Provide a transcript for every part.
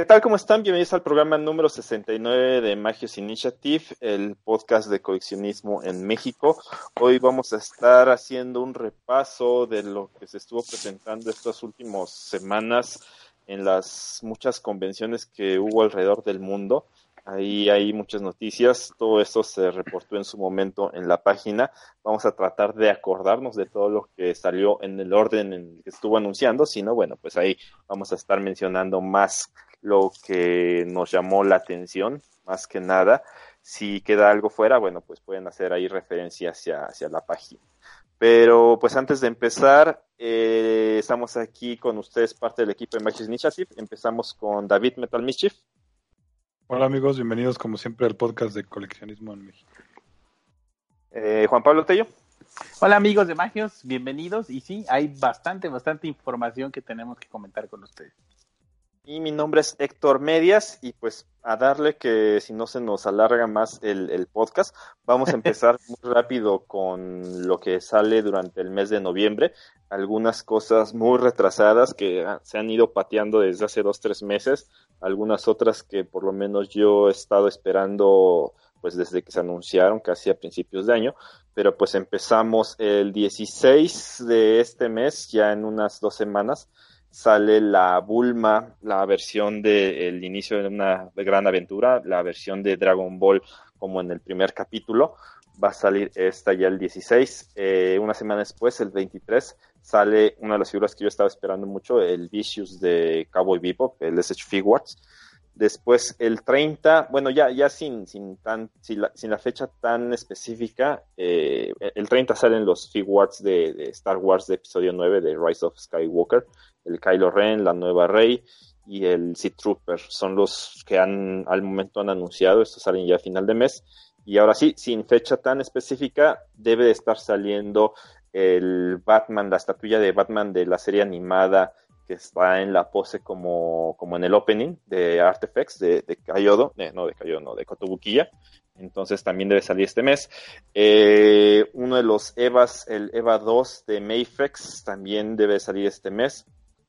¿Qué tal? ¿Cómo están? Bienvenidos al programa número 69 de Magios Initiative, el podcast de coleccionismo en México. Hoy vamos a estar haciendo un repaso de lo que se estuvo presentando estas últimas semanas en las muchas convenciones que hubo alrededor del mundo. Ahí hay muchas noticias, todo esto se reportó en su momento en la página. Vamos a tratar de acordarnos de todo lo que salió en el orden en que estuvo anunciando, si no, bueno, pues ahí vamos a estar mencionando más lo que nos llamó la atención, más que nada. Si queda algo fuera, bueno, pues pueden hacer ahí referencia hacia, hacia la página. Pero pues antes de empezar, eh, estamos aquí con ustedes, parte del equipo de Magic Initiative. Empezamos con David Metal Mischief. Hola amigos, bienvenidos como siempre al podcast de coleccionismo en México. Eh, Juan Pablo Tello. Hola amigos de Magios, bienvenidos. Y sí, hay bastante, bastante información que tenemos que comentar con ustedes. Y mi nombre es Héctor Medias y pues a darle que si no se nos alarga más el, podcast, vamos a empezar muy rápido con lo que sale durante el mes de noviembre. Algunas cosas muy retrasadas que se han ido pateando desde hace dos, tres meses. Algunas otras que por lo menos yo he estado esperando pues desde que se anunciaron casi a principios de año. Pero pues empezamos el 16 de este mes, ya en unas dos semanas sale la Bulma, la versión del inicio de una gran aventura, la versión de Dragon Ball como en el primer capítulo. Va a salir esta ya el 16. Eh, una semana después, el 23, sale una de las figuras que yo estaba esperando mucho, el Vicious de Cowboy Bebop, el SH Figuarts. Después el 30, bueno, ya, ya sin, sin, tan, sin, la, fecha tan específica, eh, el 30 salen los Figuarts de, de Star Wars de episodio 9 de Rise of Skywalker el Kylo Ren, la nueva Rey y el Sea Trooper. Son los que han al momento han anunciado, estos salen ya a final de mes. Y ahora sí, sin fecha tan específica, debe de estar saliendo el Batman, la estatuilla de Batman de la serie animada que está en la pose como, como en el opening de Artifacts de, de Kayodo, no de Kayodo, no, de Kotobukiya. Entonces también debe salir este mes. Eh, uno de los EVAs, el EVA 2 de Mayfex, también debe salir este mes.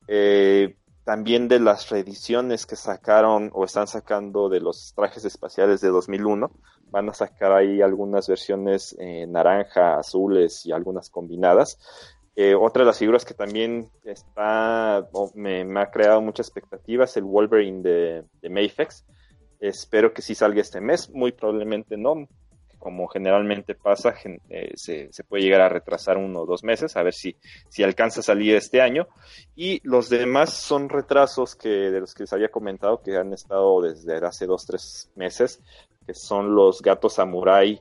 Eh, también de las reediciones que sacaron o están sacando de los trajes espaciales de 2001. Van a sacar ahí algunas versiones eh, naranja, azules y algunas combinadas. Eh, otra de las figuras que también está me, ha creado mucha expectativa es el Wolverine de, de Mayfex. Espero que sí salga este mes, muy probablemente no, como generalmente pasa, eh, se, puede llegar a retrasar uno o dos meses, a ver si, si alcanza a salir este año. Y los demás son retrasos que, de los que les había comentado que han estado desde hace dos, tres meses, que son los gatos samurai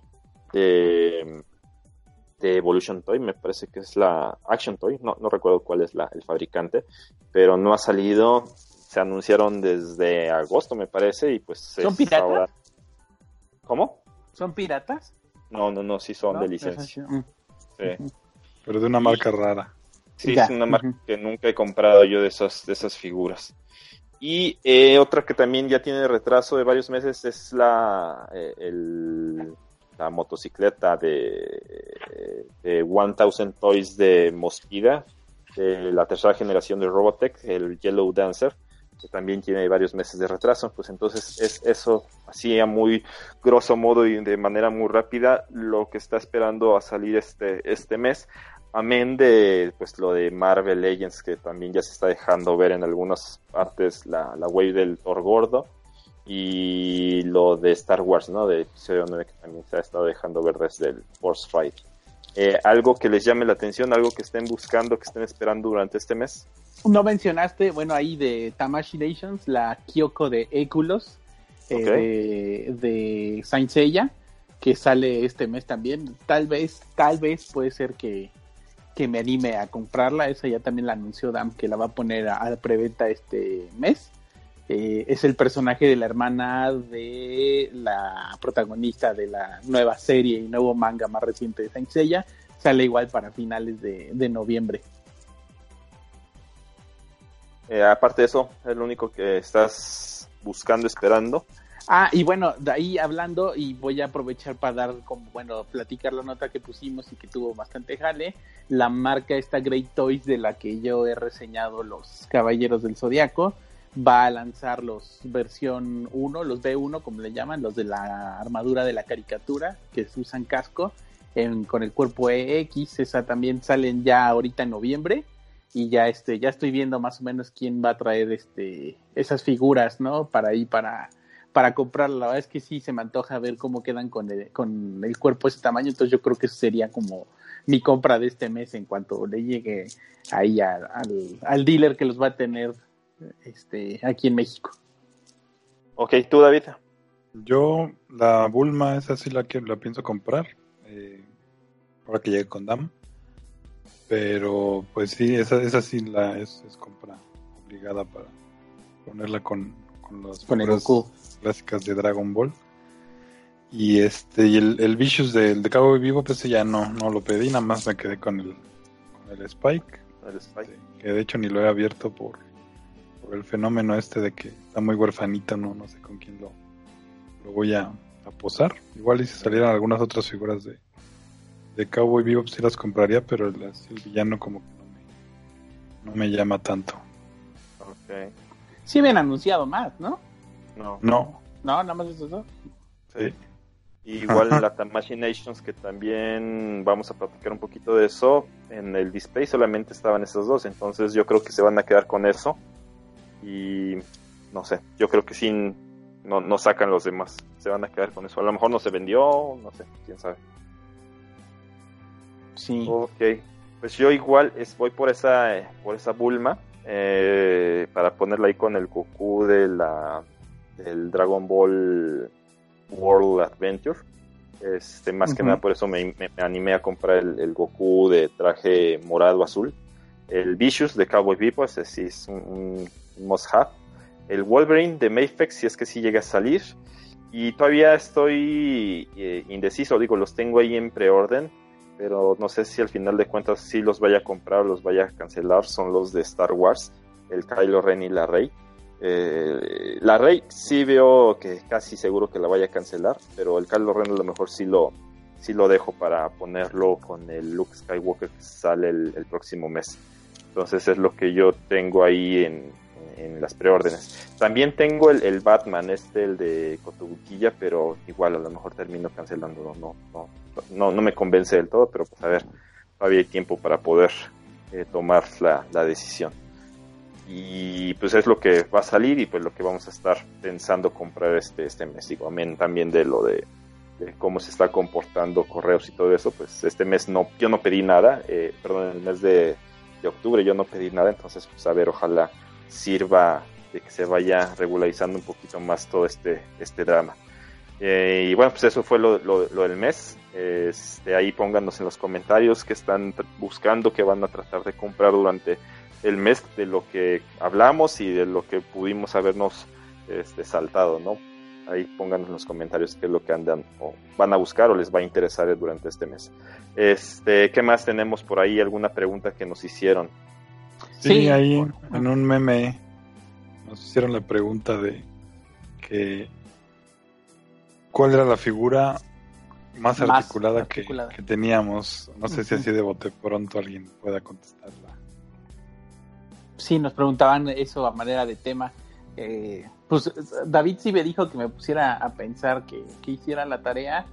de, de Evolution Toy, me parece que es la Action Toy, no, no recuerdo cuál es la, el fabricante, pero no ha salido, se anunciaron desde agosto, me parece, y pues... ¿Son piratas? ¿Cómo? ¿Son piratas? No, no, no, sí son de licencia. Mm. Sí. Pero de una marca rara. Sí, es una marca que nunca he comprado yo de esas, de esas figuras. Y eh, otra que también ya tiene retraso de varios meses es la, eh, el, la motocicleta de, de 1000 Toys de Mosquida, la tercera generación de Robotech, el Yellow Dancer que también tiene varios meses de retraso, pues entonces es eso, así a muy grosso modo y de manera muy rápida, lo que está esperando a salir este, este mes, amén de pues lo de Marvel Legends, que también ya se está dejando ver en algunas partes la, la wave del Thor gordo, y lo de Star Wars, ¿no? De episodio 9, que también se ha estado dejando ver desde el Force Fight. Eh, algo que les llame la atención, algo que estén buscando, que estén esperando durante este mes. No mencionaste, bueno, ahí de Tamashi Nations, la Kyoko de Eculos, eh, de, de Saint Seiya, que sale este mes también. Tal vez, tal vez puede ser que, que me anime a comprarla. Esa ya también la anunció Dam, que la va a poner a, a preventa este mes. Eh, es el personaje de la hermana de la protagonista de la nueva serie y nuevo manga más reciente de Saint Seiya. Sale igual para finales de, noviembre. Eh, aparte de eso, es lo único que estás buscando, esperando. Ah, y bueno, de ahí hablando, y voy a aprovechar para dar, como, bueno, platicar la nota que pusimos y que tuvo bastante jale, la marca esta Great Toys de la que yo he reseñado los Caballeros del Zodiaco, va a lanzar los versión 1, los B1 como le llaman, los de la armadura de la caricatura, que usan casco con el cuerpo EX, esa también salen ya ahorita en noviembre y ya este ya estoy viendo más o menos quién va a traer este esas figuras, ¿no? Para ahí para para comprarla. La verdad es que sí se me antoja ver cómo quedan con el, con el cuerpo ese tamaño, entonces yo creo que eso sería como mi compra de este mes en cuanto le llegue ahí al, al dealer que los va a tener este aquí en México. Ok, tú David. Yo la Bulma esa sí la que la pienso comprar eh, ahora que llegue con Dam. Pero pues sí, esa, esa sí la es, compra obligada para ponerla con, con las clásicas de Dragon Ball. Y este, y el, el Vicious del de Cabo Vivo, pues ya no, no lo pedí, nada más me quedé con el, con el Spike. El Spike. que de hecho ni lo he abierto por, por el fenómeno este de que está muy huerfanito, no, no sé con quién lo, lo voy a, a posar. Igual y si salieran algunas otras figuras de, de Cowboy Vivo, sí las compraría, pero el, el villano como que no me, no me llama tanto. Ok. Sí habían anunciado más, ¿no? No. No. No, nada más eso. Sí. Igual la Nations, que también vamos a platicar un poquito de eso. En el display solamente estaban esos dos, entonces yo creo que se van a quedar con eso. Y no sé, yo creo que sin no, no sacan los demás. Se van a quedar con eso. A lo mejor no se vendió, no sé, quién sabe. Sí. Ok, pues yo igual es, voy por esa, por esa Bulma. Eh, para ponerla ahí con el Goku de la del Dragon Ball World Adventure. Este, más que nada por eso me, animé a comprar el, Goku de traje morado azul. El Vicious de Cowboy Bebop, ese sí es un, must have. El Wolverine de Mayfex, si es que sí llega a salir. Y todavía estoy eh, indeciso, digo, los tengo ahí en preorden, pero no sé si al final de cuentas sí los vaya a comprar o los vaya a cancelar. Son los de Star Wars, el Kylo Ren y la Rey. Eh, la Rey sí veo que casi seguro que la vaya a cancelar, pero el Carlos Ren a lo mejor sí lo, sí lo dejo para ponerlo con el Luke Skywalker que sale el, próximo mes. Entonces es lo que yo tengo ahí en, las preórdenes. También tengo el, Batman, este, el de Cotobuquilla, pero igual a lo mejor termino cancelándolo. No, no, no, no me convence del todo, pero pues a ver, todavía hay tiempo para poder eh, tomar la, la decisión y pues es lo que va a salir y pues lo que vamos a estar pensando comprar este, este mes. Digo, amén también de lo de, cómo se está comportando correos y todo eso, pues este mes no, yo no pedí nada, eh, perdón, en el mes de, octubre yo no pedí nada, entonces pues a ver, ojalá sirva de que se vaya regularizando un poquito más todo este, este drama. Eh, y bueno, pues eso fue lo, lo, del mes. Este, ahí pónganos en los comentarios que están buscando, que van a tratar de comprar durante el mes de lo que hablamos y de lo que pudimos habernos este, saltado, ¿no? Ahí pónganos en los comentarios qué es lo que andan o van a buscar o les va a interesar durante este mes. Este, ¿qué más tenemos por ahí? ¿Alguna pregunta que nos hicieron? Sí, ahí en un meme nos hicieron la pregunta de que cuál era la figura más, articulada, Que, que, teníamos. No sé si así de bote pronto alguien pueda contestarla. Sí, nos preguntaban eso a manera de tema. Eh, pues David sí me dijo que me pusiera a pensar que, hiciera la tarea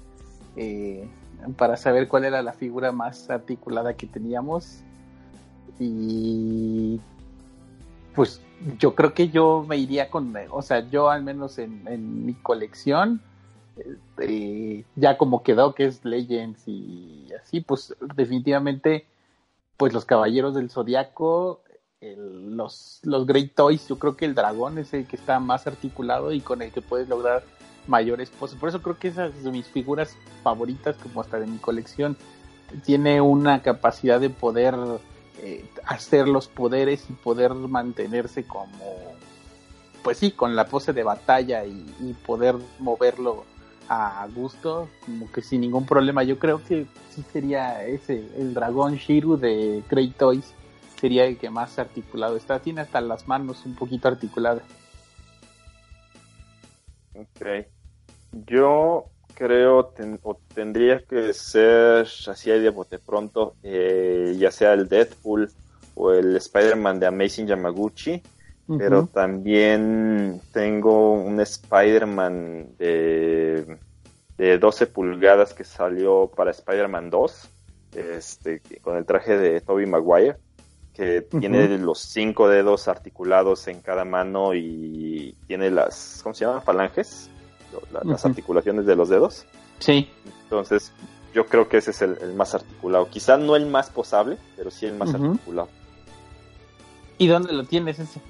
eh, para saber cuál era la figura más articulada que teníamos. Y pues yo creo que yo me iría con, o sea, yo al menos en, mi colección, eh, ya como quedó que es Legends y así, pues definitivamente, pues los Caballeros del Zodiaco los, los Great Toys, yo creo que el dragón es el que está más articulado y con el que puedes lograr mayores poses. Por eso creo que esas de mis figuras favoritas, como hasta de mi colección. Tiene una capacidad de poder eh, hacer los poderes y poder mantenerse como, pues sí, con la pose de batalla y, poder moverlo a gusto, como que sin ningún problema. Yo creo que sí sería ese, el dragón Shiru de Great Toys sería el que más articulado está. Tiene hasta las manos un poquito articuladas. Ok. Yo creo o tendría que ser así de bote pronto, eh, ya sea el Deadpool o el Spider-Man de Amazing Yamaguchi. pero también tengo un Spider-Man de, de 12 pulgadas que salió para Spider-Man 2, este, con el traje de Tobey Maguire, que tiene los cinco dedos articulados en cada mano y tiene las, ¿cómo se llaman? Falanges, las articulaciones de los dedos. Sí. Entonces, yo creo que ese es el, más articulado. Quizá no el más posable, pero sí el más articulado. ¿Y dónde lo tienes ese?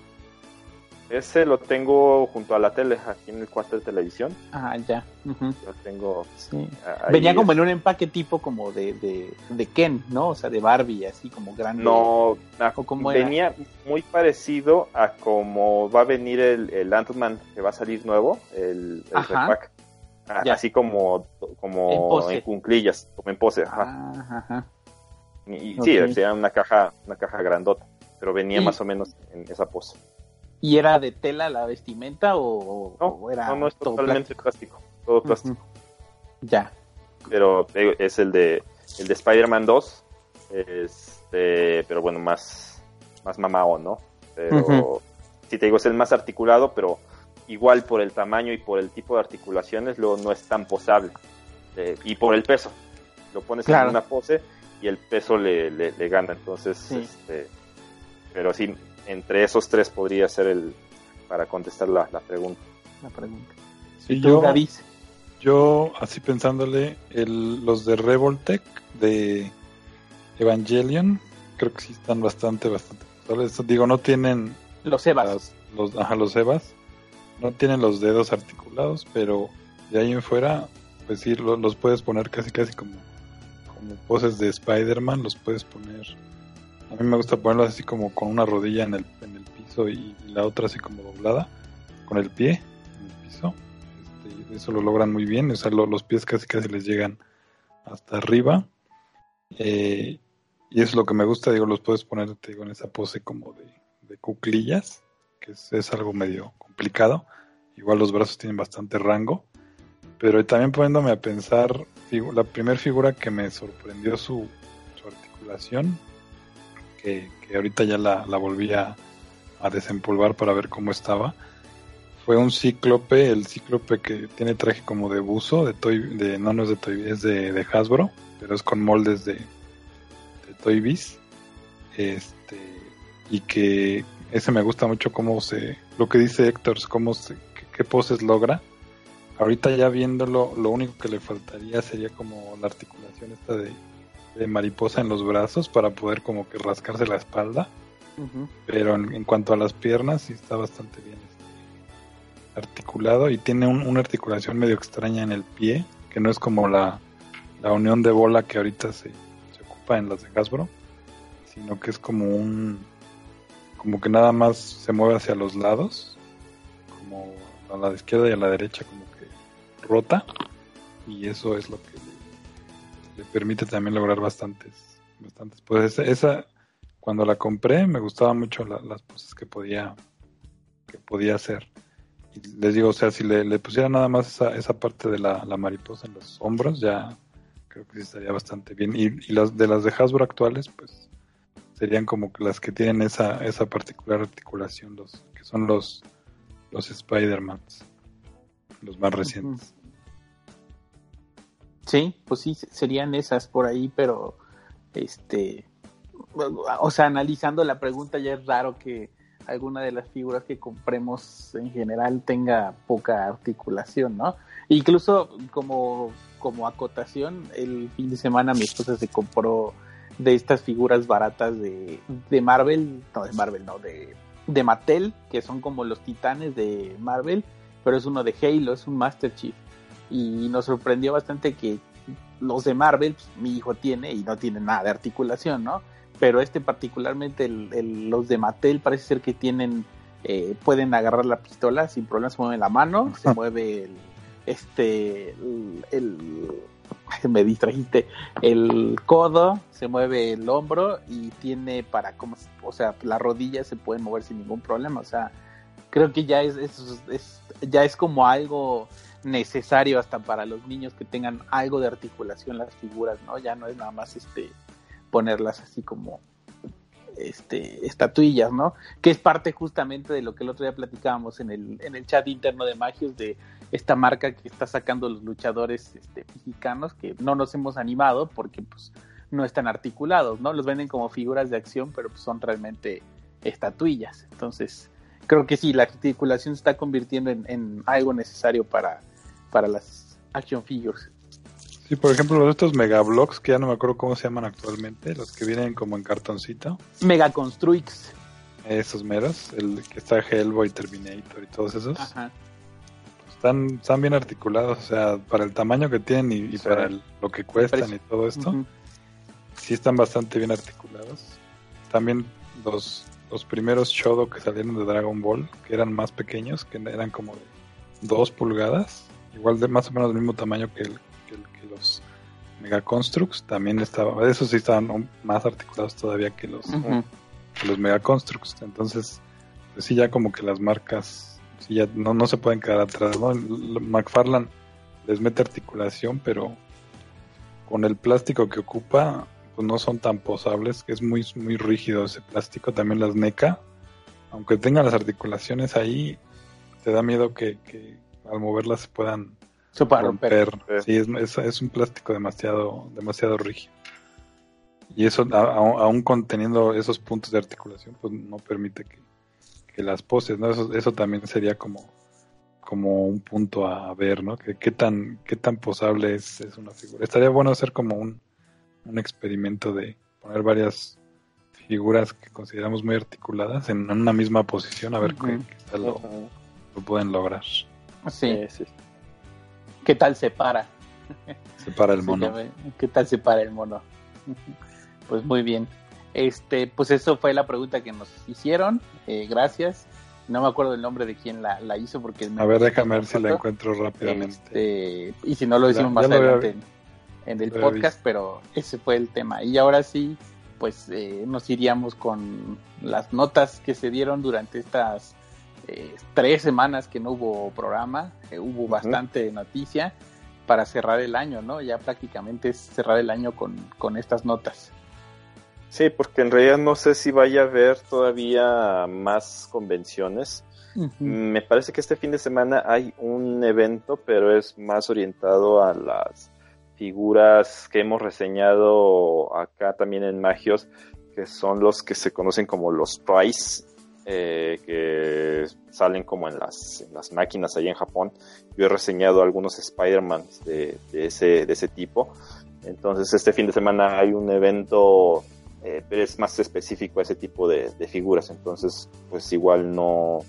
Ese lo tengo junto a la tele, aquí en el cuarto de televisión. Ah, ya. Lo tengo. Sí. Venía como en un empaque tipo como de, de, Ken, ¿no? O sea, de Barbie, así como grande. No, venía muy parecido a como va a venir el, el Ant-Man que va a salir nuevo, el, el repack. Así como, como en, cunclillas, como en pose. Ajá. Y, sí, era una caja, una caja grandota, pero venía más o menos en esa pose. ¿Y era de tela la vestimenta o, no, era no, no es totalmente plástico? todo plástico. Ya. Pero es el de el de Spider-Man 2, este, pero bueno, más más mamao, ¿no? Pero si te digo es el más articulado, pero igual por el tamaño y por el tipo de articulaciones luego no es tan posable. Eh, y por el peso. Lo pones en una pose y el peso le, le, gana. Entonces, este, pero sí, entre esos tres podría ser el para contestar la, pregunta. La pregunta. Sí, yo, yo, así pensándole, el, los de Revoltech de Evangelion, creo que sí están bastante, bastante. Digo, no tienen. Los Evas. los, ajá, los Evas. No tienen los dedos articulados, pero de ahí en fuera, pues sí, los, puedes poner casi, casi como, como poses de Spider-Man, los puedes poner a mí me gusta ponerlo así como con una rodilla en el, en el piso y, la otra así como doblada, con el pie en el piso. Este, eso lo logran muy bien, o sea, los pies casi casi les llegan hasta arriba. Eh, y es lo que me gusta, digo, los puedes poner, te digo, en esa pose como de, de cuclillas, que es, algo medio complicado. Igual los brazos tienen bastante rango. Pero también poniéndome a pensar, la primera figura que me sorprendió su, su articulación que, ahorita ya la, volví a, desempolvar para ver cómo estaba. Fue un cíclope, el cíclope que tiene traje como de buzo, de toy, de, no, no es de Toy, es de, Hasbro, pero es con moldes de, de Toy Biz. Este, y que ese me gusta mucho cómo se, lo que dice Héctor, cómo se, qué, poses logra. Ahorita ya viéndolo, lo único que le faltaría sería como la articulación esta de, de mariposa en los brazos para poder como que rascarse la espalda. Pero en, cuanto a las piernas, sí está bastante bien este, articulado y tiene una articulación medio extraña en el pie, que no es como la, la unión de bola que ahorita se, se, ocupa en las de Hasbro, sino que es como un. como que nada más se mueve hacia los lados, como a la izquierda y a la derecha, como que rota, y eso es lo que le permite también lograr bastantes, bastantes pues esa, cuando la compré me gustaba mucho las poses que podía, que podía hacer. Y les digo, o sea, si le, pusiera nada más esa, esa parte de la, mariposa en los hombros, ya creo que sí estaría bastante bien. Y, las de las de Hasbro actuales, pues serían como las que tienen esa, esa particular articulación, los que son los, los Spider-Mans, los más recientes. Sí, pues sí, serían esas por ahí, pero este, o sea, analizando la pregunta ya es raro que alguna de las figuras que compremos en general tenga poca articulación, ¿no? Incluso como, como acotación, el fin de semana mi esposa se compró de estas figuras baratas de, de Marvel, no de Marvel, no, de, de Mattel, que son como los titanes de Marvel, pero es uno de Halo, es un Master Chief y nos sorprendió bastante que los de Marvel, pues, mi hijo tiene y no tiene nada de articulación, ¿no? Pero este particularmente, los de Mattel parece ser que tienen, eh, pueden agarrar la pistola sin problema, se mueve la mano, se mueve el, este, el, me distrajiste, el codo, se mueve el hombro y tiene para, como, o sea, las rodillas se pueden mover sin ningún problema, o sea, creo que ya es, es ya es como algo necesario hasta para los niños que tengan algo de articulación las figuras, ¿no? Ya no es nada más este ponerlas así como este, estatuillas, ¿no? Que es parte justamente de lo que el otro día platicábamos en el, en el chat interno de Magios de esta marca que está sacando los luchadores este, mexicanos que no nos hemos animado porque pues no están articulados, ¿no? Los venden como figuras de acción, pero pues, son realmente estatuillas. Entonces, creo que sí, la articulación se está convirtiendo en, algo necesario para, para las action figures. Sí, por ejemplo, los estos megablocks, que ya no me acuerdo cómo se llaman actualmente, los que vienen como en cartoncito. Mega Construix. Esos meros, el que está Hellboy, Terminator y todos esos. Ajá. Están, están bien articulados, o sea, para el tamaño que tienen y, para lo que cuestan y todo esto, sí están bastante bien articulados. También los, los primeros Shodo que salieron de Dragon Ball, que eran más pequeños, que eran como de 2 pulgadas, igual de más o menos del mismo tamaño que, el, que, los Mega Constructs, también estaba, esos sí estaban más articulados todavía que los, los Mega Constructs. Entonces, pues sí, ya como que las marcas sí ya no, no se pueden quedar atrás, ¿no? McFarland les mete articulación, pero con el plástico que ocupa, pues no son tan posables, que es muy, muy rígido ese plástico, también las NECA, aunque tengan las articulaciones ahí, te da miedo que, al moverlas se puedan romper. Sí, es, es, un plástico demasiado, demasiado rígido. Y eso, aún conteniendo esos puntos de articulación, pues no permite que, las poses, ¿no? Eso, eso también sería como, como un punto a ver, ¿no? Que, qué tan, qué tan posable es, es una figura. Estaría bueno hacer como un, un experimento de poner varias figuras que consideramos muy articuladas en una misma posición a ver qué, tal lo, pueden lograr. Sí. sí. ¿Qué tal se para? Se para el mono. ¿Qué tal se para el mono? Pues muy bien. Este, pues eso fue la pregunta que nos hicieron. Eh, gracias. No me acuerdo el nombre de quién la, hizo porque... a ver, déjame ver si la encuentro rápidamente. Este, y si no lo decimos más adelante en el podcast, pero ese fue el tema. Y ahora sí, pues eh, nos iríamos con las notas que se dieron durante estas eh, tres semanas que no hubo programa, hubo bastante noticia para cerrar el año, ¿no? Ya prácticamente es cerrar el año con, con estas notas. Sí, porque en realidad no sé si vaya a haber todavía más convenciones. Me parece que este fin de semana hay un evento, pero es más orientado a las figuras que hemos reseñado acá también en Magios, que son los que se conocen como los Price, eh, que salen como en las, máquinas ahí en Japón. Yo he reseñado algunos Spider-Man de, ese, tipo. Entonces este fin de semana hay un evento, eh, pero es más específico a ese tipo de, de figuras. Entonces pues igual no,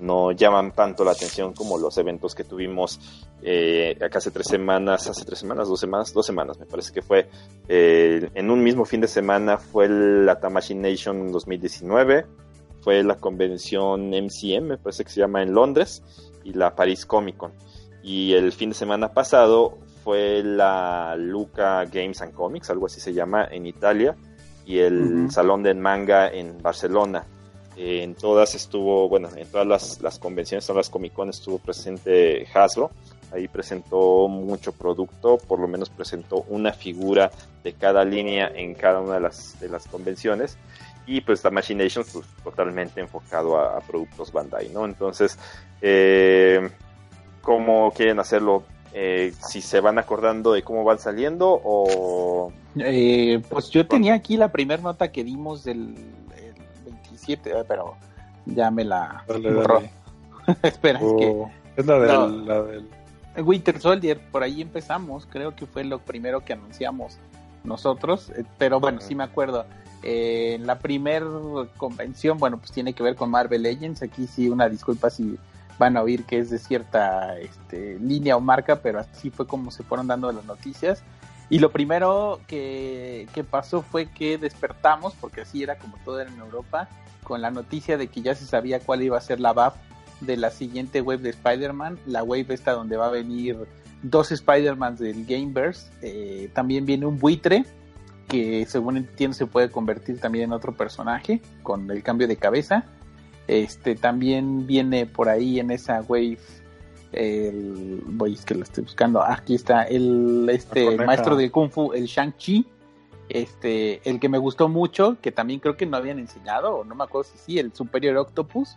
no llaman tanto la atención como los eventos que tuvimos eh, acá hace tres semanas, hace tres semanas, dos semanas, dos semanas, me parece que fue eh, en un mismo fin de semana fue la Tamashi Nation 2019, fue la convención MCM, me parece que se llama en Londres, y la Paris Comic Con. Y el fin de semana pasado fue la Luca Games and Comics, algo así se llama, en Italia, y el Salón de Manga en Barcelona en todas estuvo, bueno, en todas las, las convenciones, todas las Comic Con estuvo presente Hasbro. Ahí presentó mucho producto, por lo menos presentó una figura de cada línea en cada una de las, de las convenciones. Y pues la Machination pues, totalmente enfocado a, productos Bandai, ¿no? Entonces, eh, ¿cómo quieren hacerlo? Eh, si se van acordando de cómo van saliendo o... Eh, pues yo tenía aquí la primera nota que dimos del eh, pero ya me la borró. Espera, es que. Oh, es la del, la del. Winter Soldier, por ahí empezamos, creo que fue lo primero que anunciamos nosotros, eh, pero bueno, sí me acuerdo. Eh, en la primer convención, bueno, pues tiene que ver con Marvel Legends. Aquí sí, una disculpa si van a oír que es de cierta este, línea o marca, pero así fue como se fueron dando las noticias. Y lo primero que, que pasó fue que despertamos, porque así era como todo era en Europa, con la noticia de que ya se sabía cuál iba a ser la BAF de la siguiente wave de Spider-Man, la wave esta donde va a venir dos Spider-Mans del Gameverse, eh, también viene un buitre que según entiendo se puede convertir también en otro personaje con el cambio de cabeza. Este también viene por ahí en esa wave el voy es que lo estoy buscando aquí está el este maestro de kung fu el Shang Chi Este, el que me gustó mucho, que también creo que no habían enseñado, o no me acuerdo si sí, el Superior Octopus.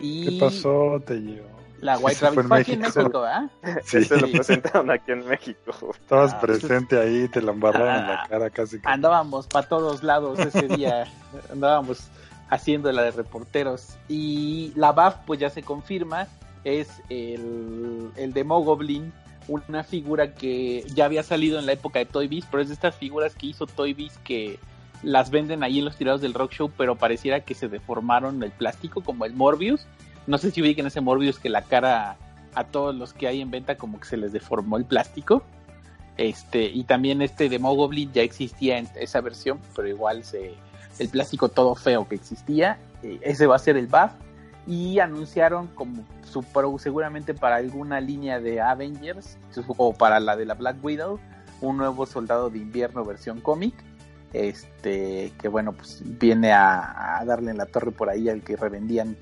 Y ¿Qué pasó, te llevo? La White Rabbit fue, aquí en México, ¿ah? Sí. Se lo presentaron aquí en México. Estabas ah, presente ahí, te lo embarraron en la ah, cara casi. Andábamos para todos lados ese día. andábamos haciendo la de reporteros. Y la BAF, pues ya se confirma, es el, el de Mogoblin, una figura que ya había salido en la época de Toy Biz, pero es de estas figuras que hizo Toy Biz que las venden ahí en los tirados del Rock Show, pero pareciera que se deformaron el plástico, como el Morbius. No sé si en ese Morbius que la cara a todos los que hay en venta como que se les deformó el plástico. Este, y también este de Mogoblin ya existía en esa versión, pero igual se, el plástico todo feo que existía. Eh, ese va a ser el buff. Y anunciaron como seguramente para alguna línea de Avengers o para la de la Black Widow, un nuevo soldado de invierno versión cómic. Este, que bueno, pues viene a, darle en la torre por ahí al que revendían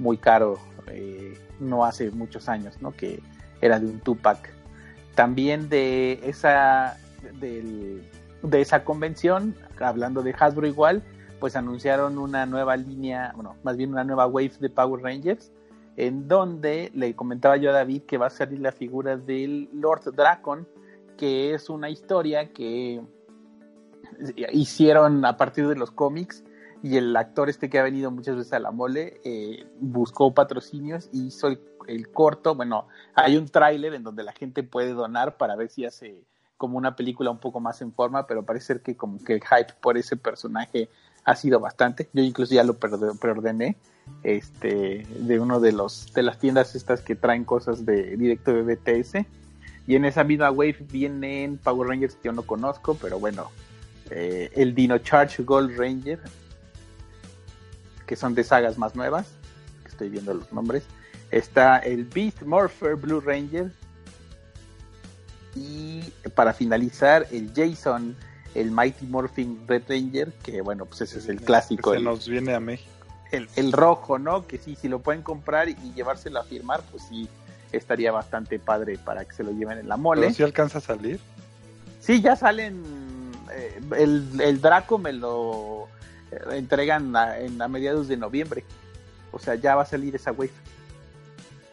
muy caro eh, no hace muchos años, ¿no? Que era de un Tupac. También de esa, de esa convención, hablando de Hasbro igual, pues anunciaron una nueva línea, bueno, más bien una nueva wave de Power Rangers, en donde le comentaba yo a David que va a salir la figura del Lord Dracon, que es una historia que hicieron a partir de los cómics y el actor este que ha venido muchas veces a la mole eh, buscó patrocinios y hizo el, corto, bueno, hay un tráiler en donde la gente puede donar para ver si hace como una película un poco más en forma, pero parece ser que como que el hype por ese personaje ha sido bastante. Yo incluso ya lo preordené este, de uno de los de las tiendas estas que traen cosas de directo de BTS. Y en esa misma wave vienen Power Rangers que yo no conozco, pero bueno, eh, el Dino Charge Gold Ranger, que son de sagas más nuevas, que estoy viendo los nombres. Está el Beast Morpher Blue Ranger. Y para finalizar, el Jason el Mighty Morphin Red Ranger, que bueno, pues ese es el clásico. se nos viene a México. El, rojo, ¿no? Que sí, si lo pueden comprar y llevárselo a firmar, pues sí, estaría bastante padre para que se lo lleven en la mole. ¿Pero si alcanza a salir? Sí, ya salen. Eh, el, el, Draco me lo entregan a, en, a mediados de noviembre. O sea, ya va a salir esa wave.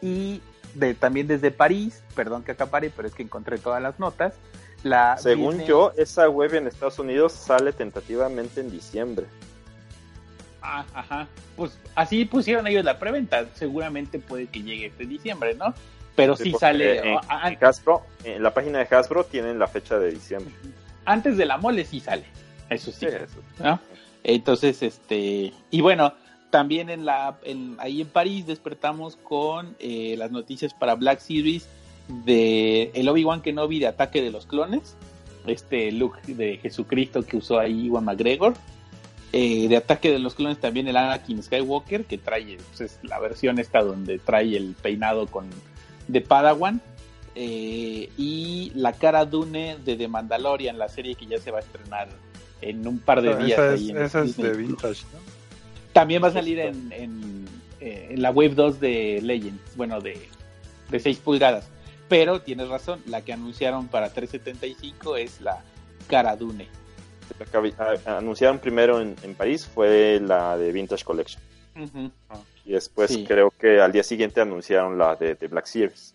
Y de, también desde París, perdón que acapare, pero es que encontré todas las notas según yo, esa web en Estados Unidos sale tentativamente en diciembre. Ah, ajá. Pues así pusieron ellos la preventa. Seguramente puede que llegue este diciembre, ¿no? Pero sí, sale. En, Hasbro, en la página de Hasbro tienen la fecha de diciembre. Antes de la mole sí sale. Eso sí. Entonces, este. Y bueno, también en la, ahí en París despertamos con eh, las noticias para Black Series de el Obi-Wan Kenobi de Ataque de los Clones, este look de Jesucristo que usó ahí Iwan McGregor. Eh, de Ataque de los Clones también el Anakin Skywalker, que trae pues, la versión esta donde trae el peinado con de Padawan. Eh, y la cara Dune de The Mandalorian, la serie que ya se va a estrenar en un par de días. Esa es, de Vintage, También va a salir en, en, eh, la Wave 2 de Legends, bueno, de, de 6 pulgadas. Pero tienes razón, la que anunciaron para 375 es la Cara Dune. La que anunciaron primero en, París fue la de Vintage Collection. Y después creo que al día siguiente anunciaron la de, Black Series.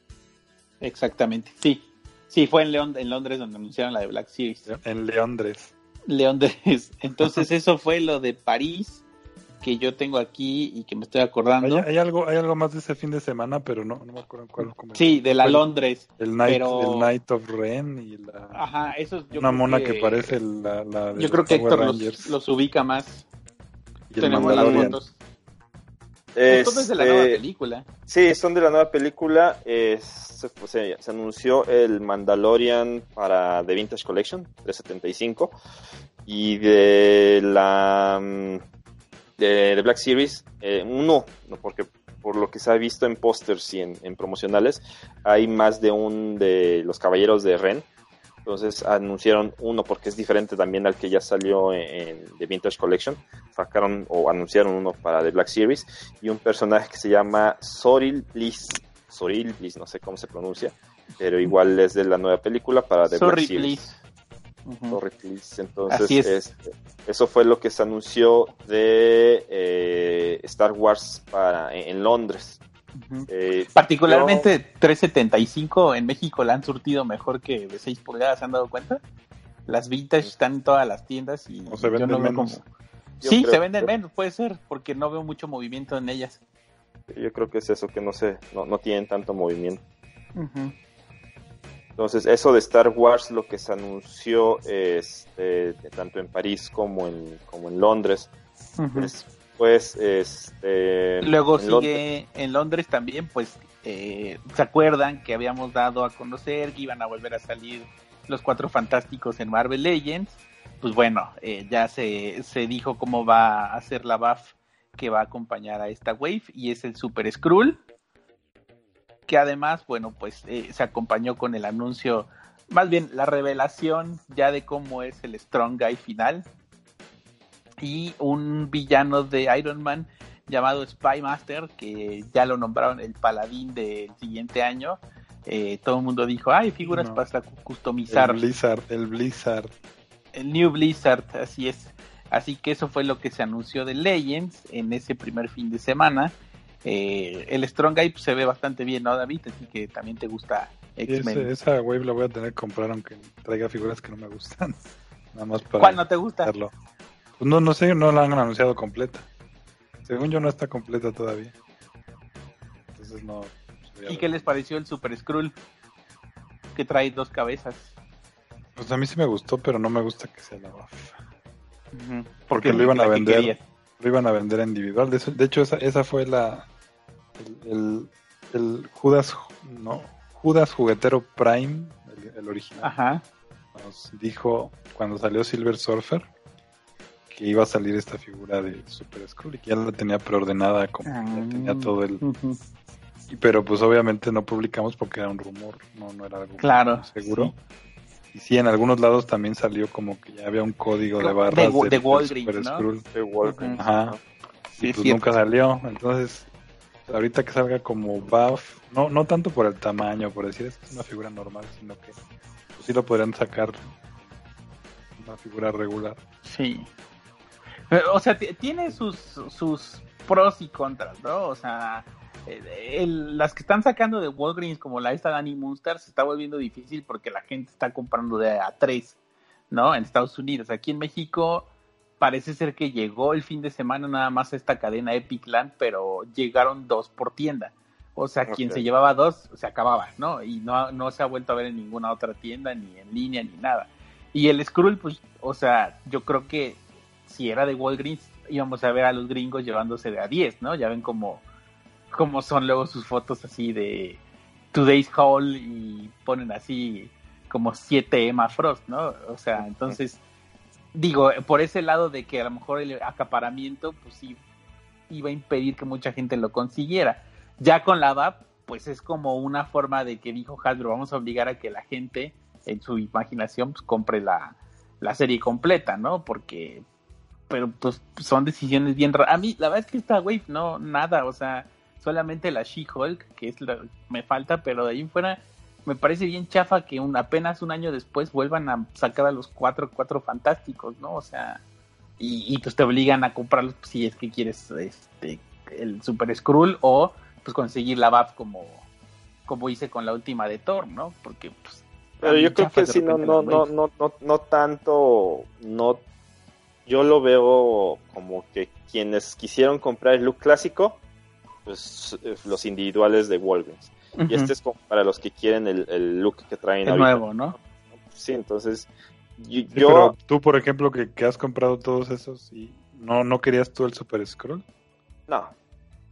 Exactamente, sí. Sí, fue en, León, en Londres donde anunciaron la de Black Series. En Leondres. Leondres. Entonces eso fue lo de París que yo tengo aquí y que me estoy acordando. Hay, algo hay algo más de ese fin de semana, pero no, no me acuerdo cuál. sí, de la Londres. El Night, el Night of Ren y la... Ajá, eso Una mona que, parece la, la Yo creo que Héctor los, ubica más. Y Tenemos las fotos. Es, de la nueva película. Sí, son de la nueva película. se, se, anunció el Mandalorian para The Vintage Collection de 75 y de la mm, de, Black Series, eh, uno, no, porque por lo que se ha visto en pósters y en, promocionales, hay más de un de los Caballeros de Ren. Entonces anunciaron uno porque es diferente también al que ya salió en, The Vintage Collection. Sacaron o anunciaron uno para The Black Series y un personaje que se llama Soril Bliss. Soril Bliss, no sé cómo se pronuncia, pero igual es de la nueva película para The Black Series. Entonces, este, eso fue lo que se anunció de eh, Star Wars para en, Londres. Eh, Particularmente 375 en México la han surtido mejor que de 6 pulgadas, ¿se han dado cuenta? Las vintage están en todas las tiendas y se venden yo no menos. Sí, se venden menos, puede ser, porque no veo mucho movimiento en ellas. Yo creo que es eso, que no sé, no, no tienen tanto movimiento. Entonces, eso de Star Wars, lo que se anunció este, tanto en París como en, como en Londres, pues, este... Luego sigue en Londres también, pues, eh, ¿se acuerdan que habíamos dado a conocer que iban a volver a salir los Cuatro Fantásticos en Marvel Legends? Pues bueno, eh, ya se, se dijo cómo va a ser la buff que va a acompañar a esta wave y es el Super Skrull que además, bueno, pues eh, se acompañó con el anuncio, más bien la revelación ya de cómo es el Strong Guy final y un villano de Iron Man llamado Spy Master, que ya lo nombraron el paladín del siguiente año. Eh, todo el mundo dijo, hay figuras para customizar. El Blizzard, el Blizzard. El New Blizzard, así es. Así que eso fue lo que se anunció de Legends en ese primer fin de semana. Eh, el Strong Guy pues, se ve bastante bien, ¿no, David? Así que también te gusta X-Men. Esa wave la voy a tener que comprar aunque traiga figuras que no me gustan. Nada más para ¿Cuál no te gusta? Pues no, no sé, no la han anunciado completa. Según yo no está completa todavía. Entonces no. Pues, ¿Y qué les pareció el Super Skrull? Que trae dos cabezas. Pues a mí sí me gustó, pero no me gusta que sea la buff. Porque lo iban a vender. Lo iban a vender individual. De, hecho, esa, esa fue la, el, el, Judas, no, Judas Juguetero Prime, el, original, nos dijo cuando salió Silver Surfer que iba a salir esta figura de Super Skrull y que ya la tenía preordenada, como ya ah, tenía todo el... pero pues obviamente no publicamos porque era un rumor, no, no era algo claro, seguro. Y sí, en algunos lados también salió como que ya había un código de barras de, de, Super Skrull. Ajá. y pues nunca salió, entonces ahorita que salga como buff, no, no tanto por el tamaño, por decir es una figura normal, sino que pues, sí lo podrían sacar una figura regular. Sí. O sea, tiene sus, sus pros y contras, ¿no? O sea, las que están sacando de Walgreens como la esta Danny Munster se está volviendo difícil porque la gente está comprando de a tres, ¿no? En Estados Unidos. Aquí en México parece ser que llegó el fin de semana nada más esta cadena Epicland, pero llegaron dos por tienda. O sea, quien se llevaba dos se acababa, ¿no? Y no, no se ha vuelto a ver en ninguna otra tienda, ni en línea, ni nada. Y el Skrull, pues, o sea, yo creo que si era de Walgreens, íbamos a ver a los gringos llevándose de a 10, ¿no? Ya ven cómo, cómo son luego sus fotos así de Today's Haul y ponen así como 7 Emma Frost, ¿no? O sea, entonces digo, por ese lado de que a lo mejor el acaparamiento, pues sí, iba a impedir que mucha gente lo consiguiera. Ya con la VAP, pues es como una forma de que dijo Hasbro, vamos a obligar a que la gente en su imaginación pues compre la, la serie completa, ¿no? Porque, pero pues son decisiones bien raras. A mí, la verdad es que esta wave no, nada, o sea, solamente la She-Hulk, que es la, me falta, pero de ahí fuera me parece bien chafa que un, apenas un año después vuelvan a sacar a los cuatro, cuatro fantásticos, ¿no? O sea, y, pues te obligan a comprarlos si es que quieres este el Super Skrull o pues conseguir la BAF como, como hice con la última de Thor, ¿no? Porque pues pero yo creo que sí, no, no, no, no, no, no tanto, no, yo lo veo como que quienes quisieron comprar el look clásico, pues eh, los individuales de Wolverine y este es como para los que quieren el, look que traen. El nuevo, ¿no? Sí, entonces. Yo, pero tú, por ejemplo, que, que, has comprado todos esos y no, no querías tú el Super Scroll. No,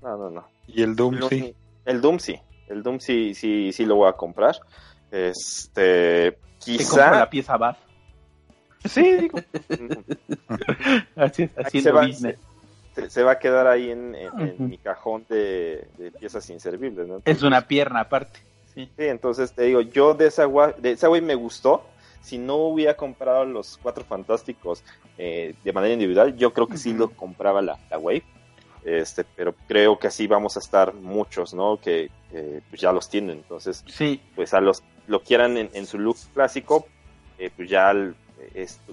no, no, no. ¿Y el Doom sí? El Doom sí. El Doom sí, sí, sí lo voy a comprar. Este. Quizá. la pieza BAF. Sí, digo. así así business se, va a quedar ahí en, mi cajón de, piezas inservibles. ¿no? es una pierna aparte. Sí. entonces te digo, yo de esa, de esa me gustó. Si no hubiera comprado los cuatro fantásticos eh, de manera individual, yo creo que sí lo compraba la, la Wave. Este, pero creo que así vamos a estar muchos, ¿no? Que, pues ya los tienen. Entonces, sí. pues a los lo quieran en, su look clásico, eh, pues ya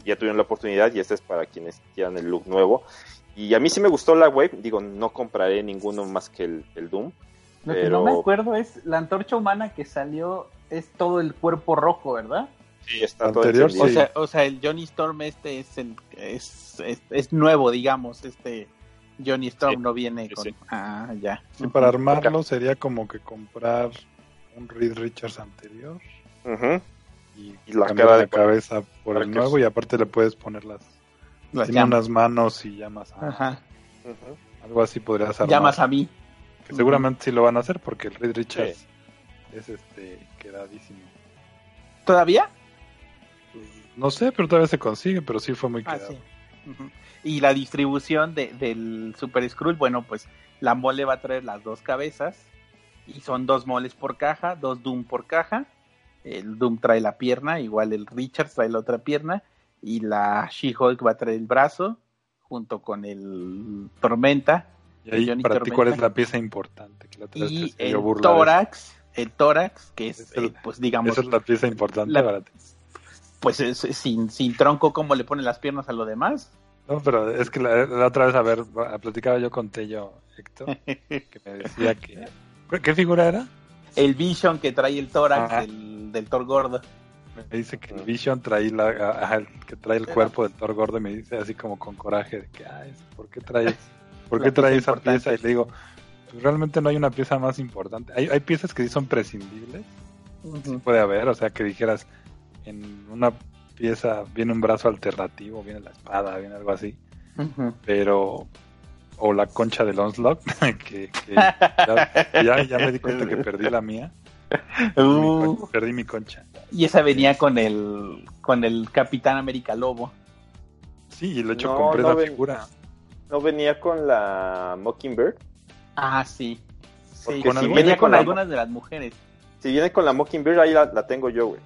ya tuvieron la oportunidad y este es para quienes quieran el look nuevo. Y a mí sí me gustó la wave, digo, no compraré ninguno más que el, Doom. Lo que no me acuerdo es la antorcha humana que salió, es todo el cuerpo rojo, ¿verdad? Sí, está todo anterior, o, sea, o sea, el Johnny Storm este es, el, es, es, nuevo, digamos, este Johnny Storm no viene con... Ah, ya. Sí, para armarlo sería como que comprar un Reed Richards anterior y, la cara de cabeza por el nuevo y aparte le puedes poner las, tiene unas manos y llamas a, algo así podrías armar. Llamas a mí. Que seguramente sí lo van a hacer porque el Reed Richards es este quedadísimo. ¿Todavía? No sé, pero todavía se consigue, pero sí fue muy ah, quedado. Y la distribución de, del Super Skrull, bueno, pues la mole va a traer las dos cabezas y son dos moles por caja, dos Doom por caja. El Doom trae la pierna, igual el Richard trae la otra pierna y la She-Hulk va a traer el brazo junto con el Tormenta. Y ahí para ti, ¿cuál es la pieza importante? y el tórax, el tórax, que es, eh, pues digamos... Esa es la pieza importante para ti pues es, sin, sin tronco, ¿cómo le ponen las piernas a lo demás? No, pero es que la, otra vez, a ver, platicaba yo con Tello, Héctor, que me decía que... ¿Qué figura era? El Vision que trae el tórax del, del Thor gordo. Me dice que el Vision trae, la, que trae el cuerpo del Thor gordo y me dice así como con coraje de que, ay, ¿por qué traes, ¿por qué traes esa pieza? Y le digo, pues realmente no hay una pieza más importante. Hay, hay piezas que sí son prescindibles, sí puede haber, o sea, que dijeras, en una pieza viene un brazo alternativo, viene la espada, viene algo así. Pero o la concha del Onslaught, que, ya, ya, me di cuenta que perdí la mía. Uh. Perdí, mi concha, Y esa venía con el con el Capitán América Lobo. Sí, y lo hecho compré la figura. ¿No venía con la Mockingbird? Ah, sí. sí. venía con, algunas de las mujeres. Si viene con la Mockingbird, ahí la, la tengo yo, güey.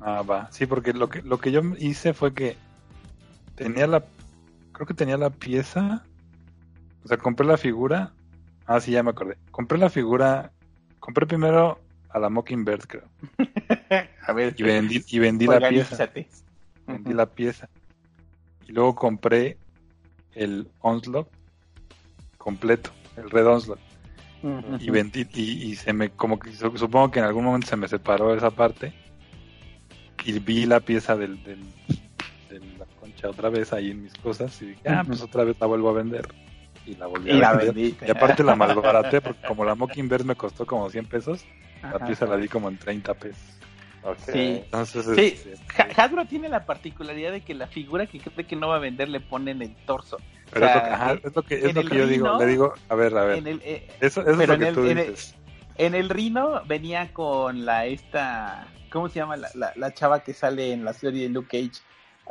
Ah, va. Sí, porque lo que, lo que yo hice fue que tenía la. Creo que tenía la pieza. O sea, compré la figura. Ah, sí, ya me acordé. Compré la figura. Compré primero a la Mockingbird, creo. a ver. Y vendí, y vendí la pieza. Vendí la pieza. Y luego compré el Onslaught completo, el Red Onslaught. Y vendí, y, y, se me, como que supongo que en algún momento se me separó esa parte y vi la pieza del, del, de la concha otra vez ahí en mis cosas y dije, ah, pues otra vez la vuelvo a vender. Y la volví a vender. Y aparte la malbaraté porque como la Mockingbird me costó como 100 pesos, la pieza la di como en 30 pesos. Sí, Entonces, sí. Este, Hasbro tiene la particularidad de que la figura que cree que no va a vender le pone en el torso. Pero es lo que, es lo que yo digo, le digo, a ver, a ver. Eh, eso, es lo que tú dices. En el Rino venía con la esta ¿Cómo se llama la, la, chava que sale en la serie de Luke Cage?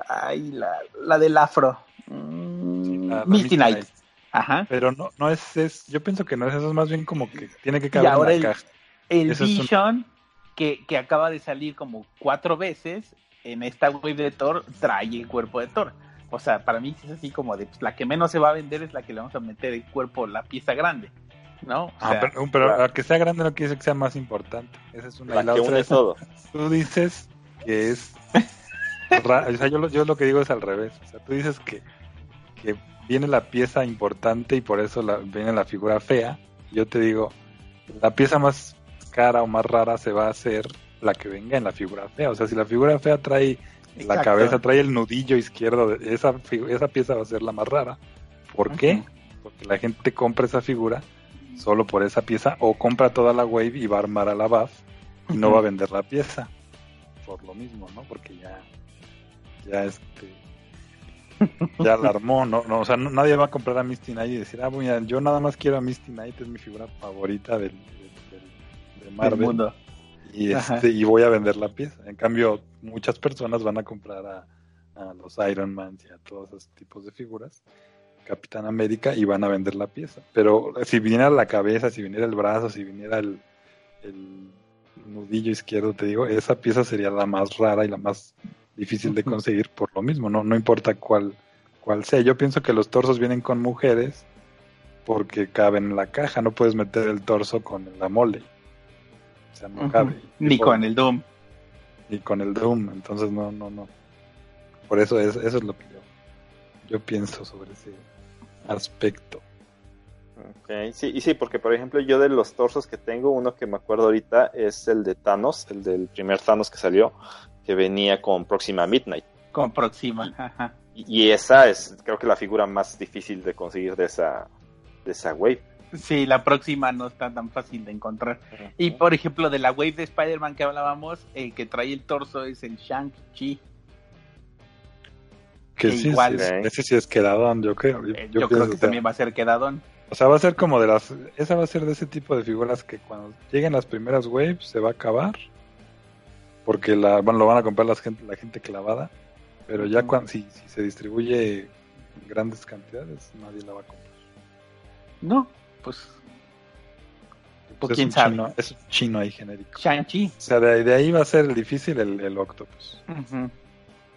Ay, la, la del afro. Mm, Misty Knight. Ajá. Pero no, no es, es, yo pienso que no es eso, es más bien como que tiene que caber en la el, caja. El Vision, que, que acaba de salir como cuatro veces en esta wave de Thor, trae el cuerpo de Thor. O sea, para mí es así como de, pues, la que menos se va a vender es la que le vamos a meter el cuerpo, la pieza grande. ¿no? Ah, pero, a que sea grande no quiere decir que sea más importante. Esa es una. La, otra todo. Tú dices que es. o sea, yo lo, yo lo que digo es al revés. O sea, tú dices que, que viene la pieza importante y por eso la, viene la figura fea. Yo te digo, la pieza más cara o más rara se va a hacer la que venga en la figura fea. O sea, si la figura fea trae la cabeza, trae el nudillo izquierdo, esa, esa pieza va a ser la más rara. ¿Por qué? Porque la gente compra esa figura solo por esa pieza o compra toda la wave y va a armar a la BAF y no va a vender la pieza por lo mismo, ¿no? Porque ya ya este ya la armó, ¿no? no o sea, nadie va a comprar a Misty Knight y decir, ah, mira, yo nada más quiero a Misty Knight, es mi figura favorita del, de Marvel. Y, este, y voy a vender la pieza. En cambio, muchas personas van a comprar a, a los Iron Man y a todos esos tipos de figuras Capitán América y van a vender la pieza. Pero si viniera la cabeza, si viniera el brazo, si viniera el, nudillo izquierdo, te digo, esa pieza sería la más rara y la más difícil de conseguir por lo mismo, no, no importa cuál, cuál sea. Yo pienso que los torsos vienen con mujeres porque caben en la caja, no puedes meter el torso con la mole. O sea, no cabe. Ni con el Doom. Ni con el Doom, entonces no, no, no. por eso es, eso es lo que yo, yo pienso sobre ese aspecto. Ok, sí, y sí, porque por ejemplo yo de los torsos que tengo, uno que me acuerdo ahorita es el de Thanos, el del primer Thanos que salió, que venía con Próxima Midnight. Con Próxima, ajá. Y, y esa es, creo que la figura más difícil de conseguir de esa, de esa wave. Sí, la próxima no está tan fácil de encontrar. Y por ejemplo, de la wave de Spider-Man que hablábamos, el que trae el torso es el Shang-Chi. Que Que sí, igual, sí, ¿eh? ese sí es quedadón, yo creo. Yo, Eh, yo Yo, creo que también va a ser quedadón. O sea, va a ser como de las. Esa va a ser de ese tipo de figuras que cuando lleguen las primeras waves se va a acabar. Porque la, bueno, lo van a comprar la gente, la gente clavada. Pero ya cuando, si, si se distribuye en grandes cantidades, nadie la va a comprar. No, pues Pues es quién un sabe. Chino, es un chino ahí genérico. Shang-Chi. O sea, de, de ahí va a ser difícil el, el Octopus.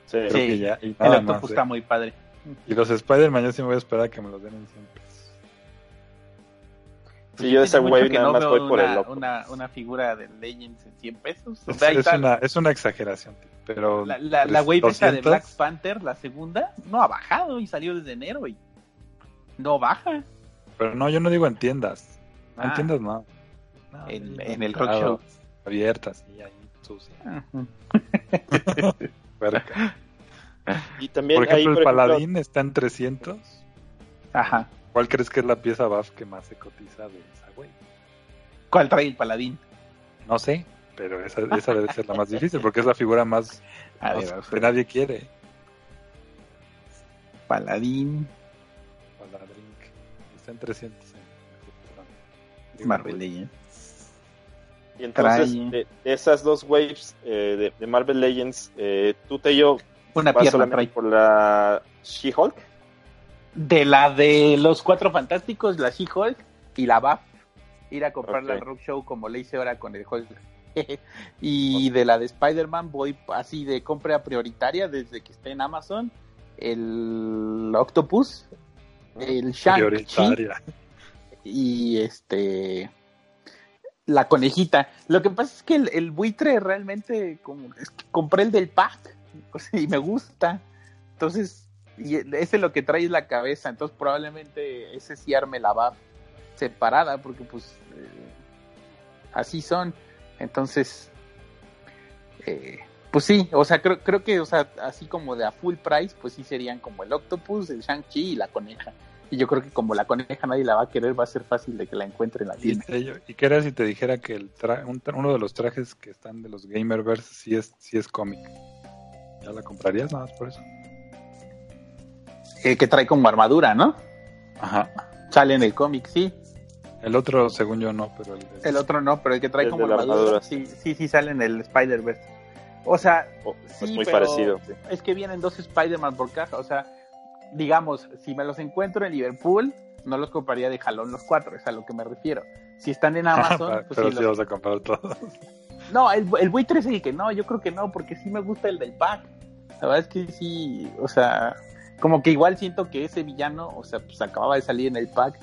Sí. Creo Sí, que ya. Y El octopus más. está ¿eh? muy padre. Y los Spider-Man yo sí me voy a esperar a que me los den en 100 pesos. Sí, yo de esa wave nada no más voy por una, el Octopus. una, una figura de Legends en 100 pesos. O Es, sea, una, es una exageración, tío, pero la, la, la wave esa de 200, Black Panther, la segunda, no ha bajado y salió desde enero y no baja. Pero no, yo no digo en tiendas. No, en Ah. tiendas no. No, En- en el mercado, roadshow. Abiertas, y ahí sucia. Y también Por ejemplo, ahí, el por ejemplo, Paladín está en 300. Ajá. ¿Cuál crees que es la pieza buff que más se cotiza de esa güey? ¿Cuál trae el paladín? No sé, pero esa, esa debe ser la más difícil porque es la figura más A más ver, vamos a que nadie quiere. Paladín, Paladín. Está en 300. en- Marvel Legends. y entonces trae- de, de esas dos waves eh, de, de Marvel Legends, eh, tú te yo Una pierna solamente trae. por la She-Hulk. De la de los cuatro fantásticos, la She-Hulk y la BAF. Ir a comprarla Ok. al Rock Show como le hice ahora con el Hulk. y de la de Spider-Man voy así de compra prioritaria desde que esté en Amazon. El Octopus, el Shang-Chi y este la conejita. Lo que pasa es que el, el buitre realmente como es que compré el del pack y me gusta. Entonces, y ese lo que trae es la cabeza, entonces probablemente ese sí arme la va separada porque pues eh, así son. Entonces eh, pues sí, o sea, creo, creo que, o sea, así como de a full price, pues sí serían como el Octopus, el Shang-Chi y la coneja. Y yo creo que como la coneja nadie la va a querer, va a ser fácil de que la encuentre en la ¿Y, tienda. te- ¿Y qué era si te dijera que el tra- un tra- uno de los trajes que están de los Gamerverse sí es, sí es cómic? ¿Ya la comprarías nada más por eso? Eh, que trae como armadura, ¿no? Ajá. Sale en el cómic, sí. El otro, según yo, no, pero el, de- El otro no, pero el que trae El como armadura, armadura, sí, sí, sí sale en el Spider-Verse. O sea, Oh, Sí, es muy pero- parecido. sí. es que vienen dos Spider-Man por caja. O sea, digamos, si me los encuentro en Liverpool, no los compraría de jalón los cuatro, es a lo que me refiero. Si están en Amazon, pues pero sí sí los- vas a comprar todos. No, el, el buitre sí que no, yo creo que no, porque sí me gusta el del pack. La verdad es que sí, o sea, como que igual siento que ese villano, o sea, pues acababa de salir en el pack,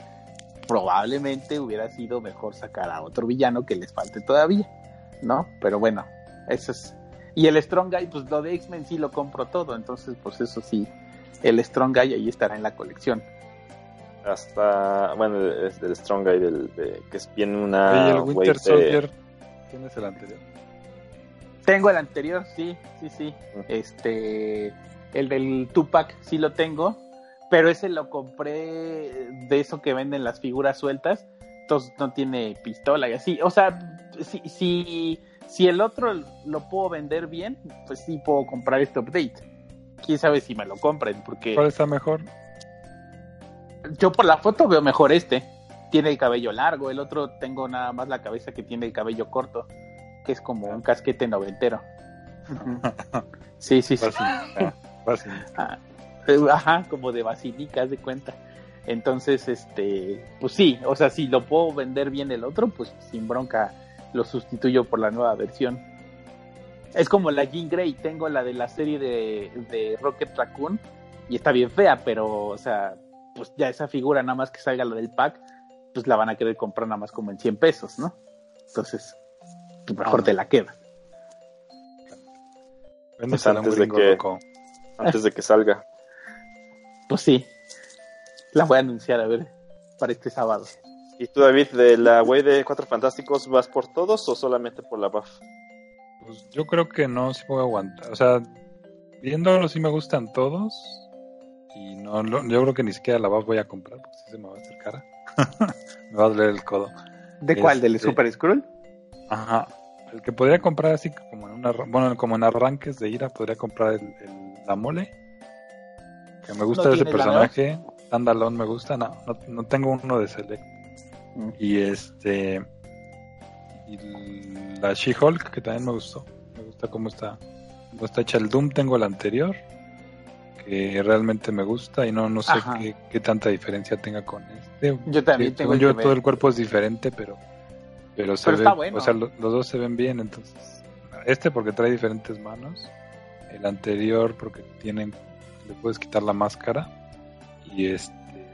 probablemente hubiera sido mejor sacar a otro villano que les falte todavía, ¿no? Pero bueno, eso es. Y el Strong Guy, pues lo de X-Men sí lo compro todo, entonces pues eso sí, el Strong Guy ahí estará en la colección. Hasta, bueno, es del Strong Guy, del, de, que es bien una. El Winter de- Soldier, ¿tienes el anterior? Tengo el anterior, sí, sí, sí. Este, el del Tupac sí lo tengo, pero ese lo compré de eso que venden las figuras sueltas, entonces no tiene pistola y así. O sea, si, si, si el otro lo puedo vender bien, pues sí puedo comprar este update. Quién sabe si me lo compren, porque ¿Cuál está mejor? yo por la foto veo mejor este. Tiene el cabello largo, el otro tengo nada más la cabeza que tiene el cabello corto, que es como un casquete noventero. Sí, sí, sí. Ah, eh, Ajá, como de basílica, haz de cuenta. Entonces, este, pues sí, o sea, si lo puedo vender bien el otro, pues sin bronca lo sustituyo por la nueva versión. Es como la Jean Grey, tengo la de la serie de, de Rocket Raccoon y está bien fea, pero, o sea, pues ya esa figura nada más que salga la del pack, pues la van a querer comprar nada más como en 100 pesos, ¿no? Entonces, pues mejor Ah. te la queda. Vende Pues antes de que- loco. Antes de que salga. Pues sí. La voy a anunciar, a ver, para este sábado. ¿Y tú, David, de la Way de Cuatro Fantásticos, vas por todos o solamente por la buff? Pues yo creo que no, sí puedo aguantar. O sea, viéndolo sí me gustan todos. Y no, yo creo que ni siquiera la buff voy a comprar, porque si se me va a hacer cara. me va a doler el codo. ¿De cuál? ¿Del este, Super Scroll? Ajá. El que podría comprar así como en una, bueno, como en arranques de ira, podría comprar el, mole. Que me gusta ese personaje. Tandalón me gusta, no, no, tengo uno de Select. Mm. Y este. Y la She-Hulk, que también me gustó. Me gusta cómo está, cómo está hecha el Doom. Tengo el anterior, que realmente me gusta. Y no, no sé qué, tanta diferencia tenga con este. Yo también tengo. Yo, todo el cuerpo es diferente, pero. Pero, se ve, O sea, los dos se ven bien, entonces. Este porque trae diferentes manos. El anterior porque tienen. Le puedes quitar la máscara y este,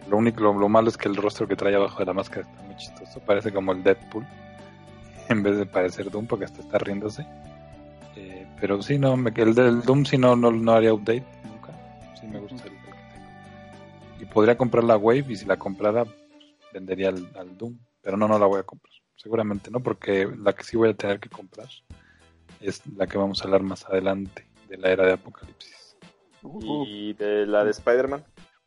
lo único, lo, malo es que el rostro que trae abajo de la máscara está muy chistoso. Parece como el Deadpool. En vez de parecer Doom, porque hasta está riéndose. Eh, pero sí, no, el del Doom sí no, no, haría update nunca. Sí me gusta el, que tengo. Y podría comprar la Wave y si la comprara, vendería al, Doom. Pero no, no la voy a comprar. Seguramente no, porque la que sí voy a tener que comprar es la que vamos a hablar más adelante, de la era de Apocalipsis. ¿Y de la de Spider-Man?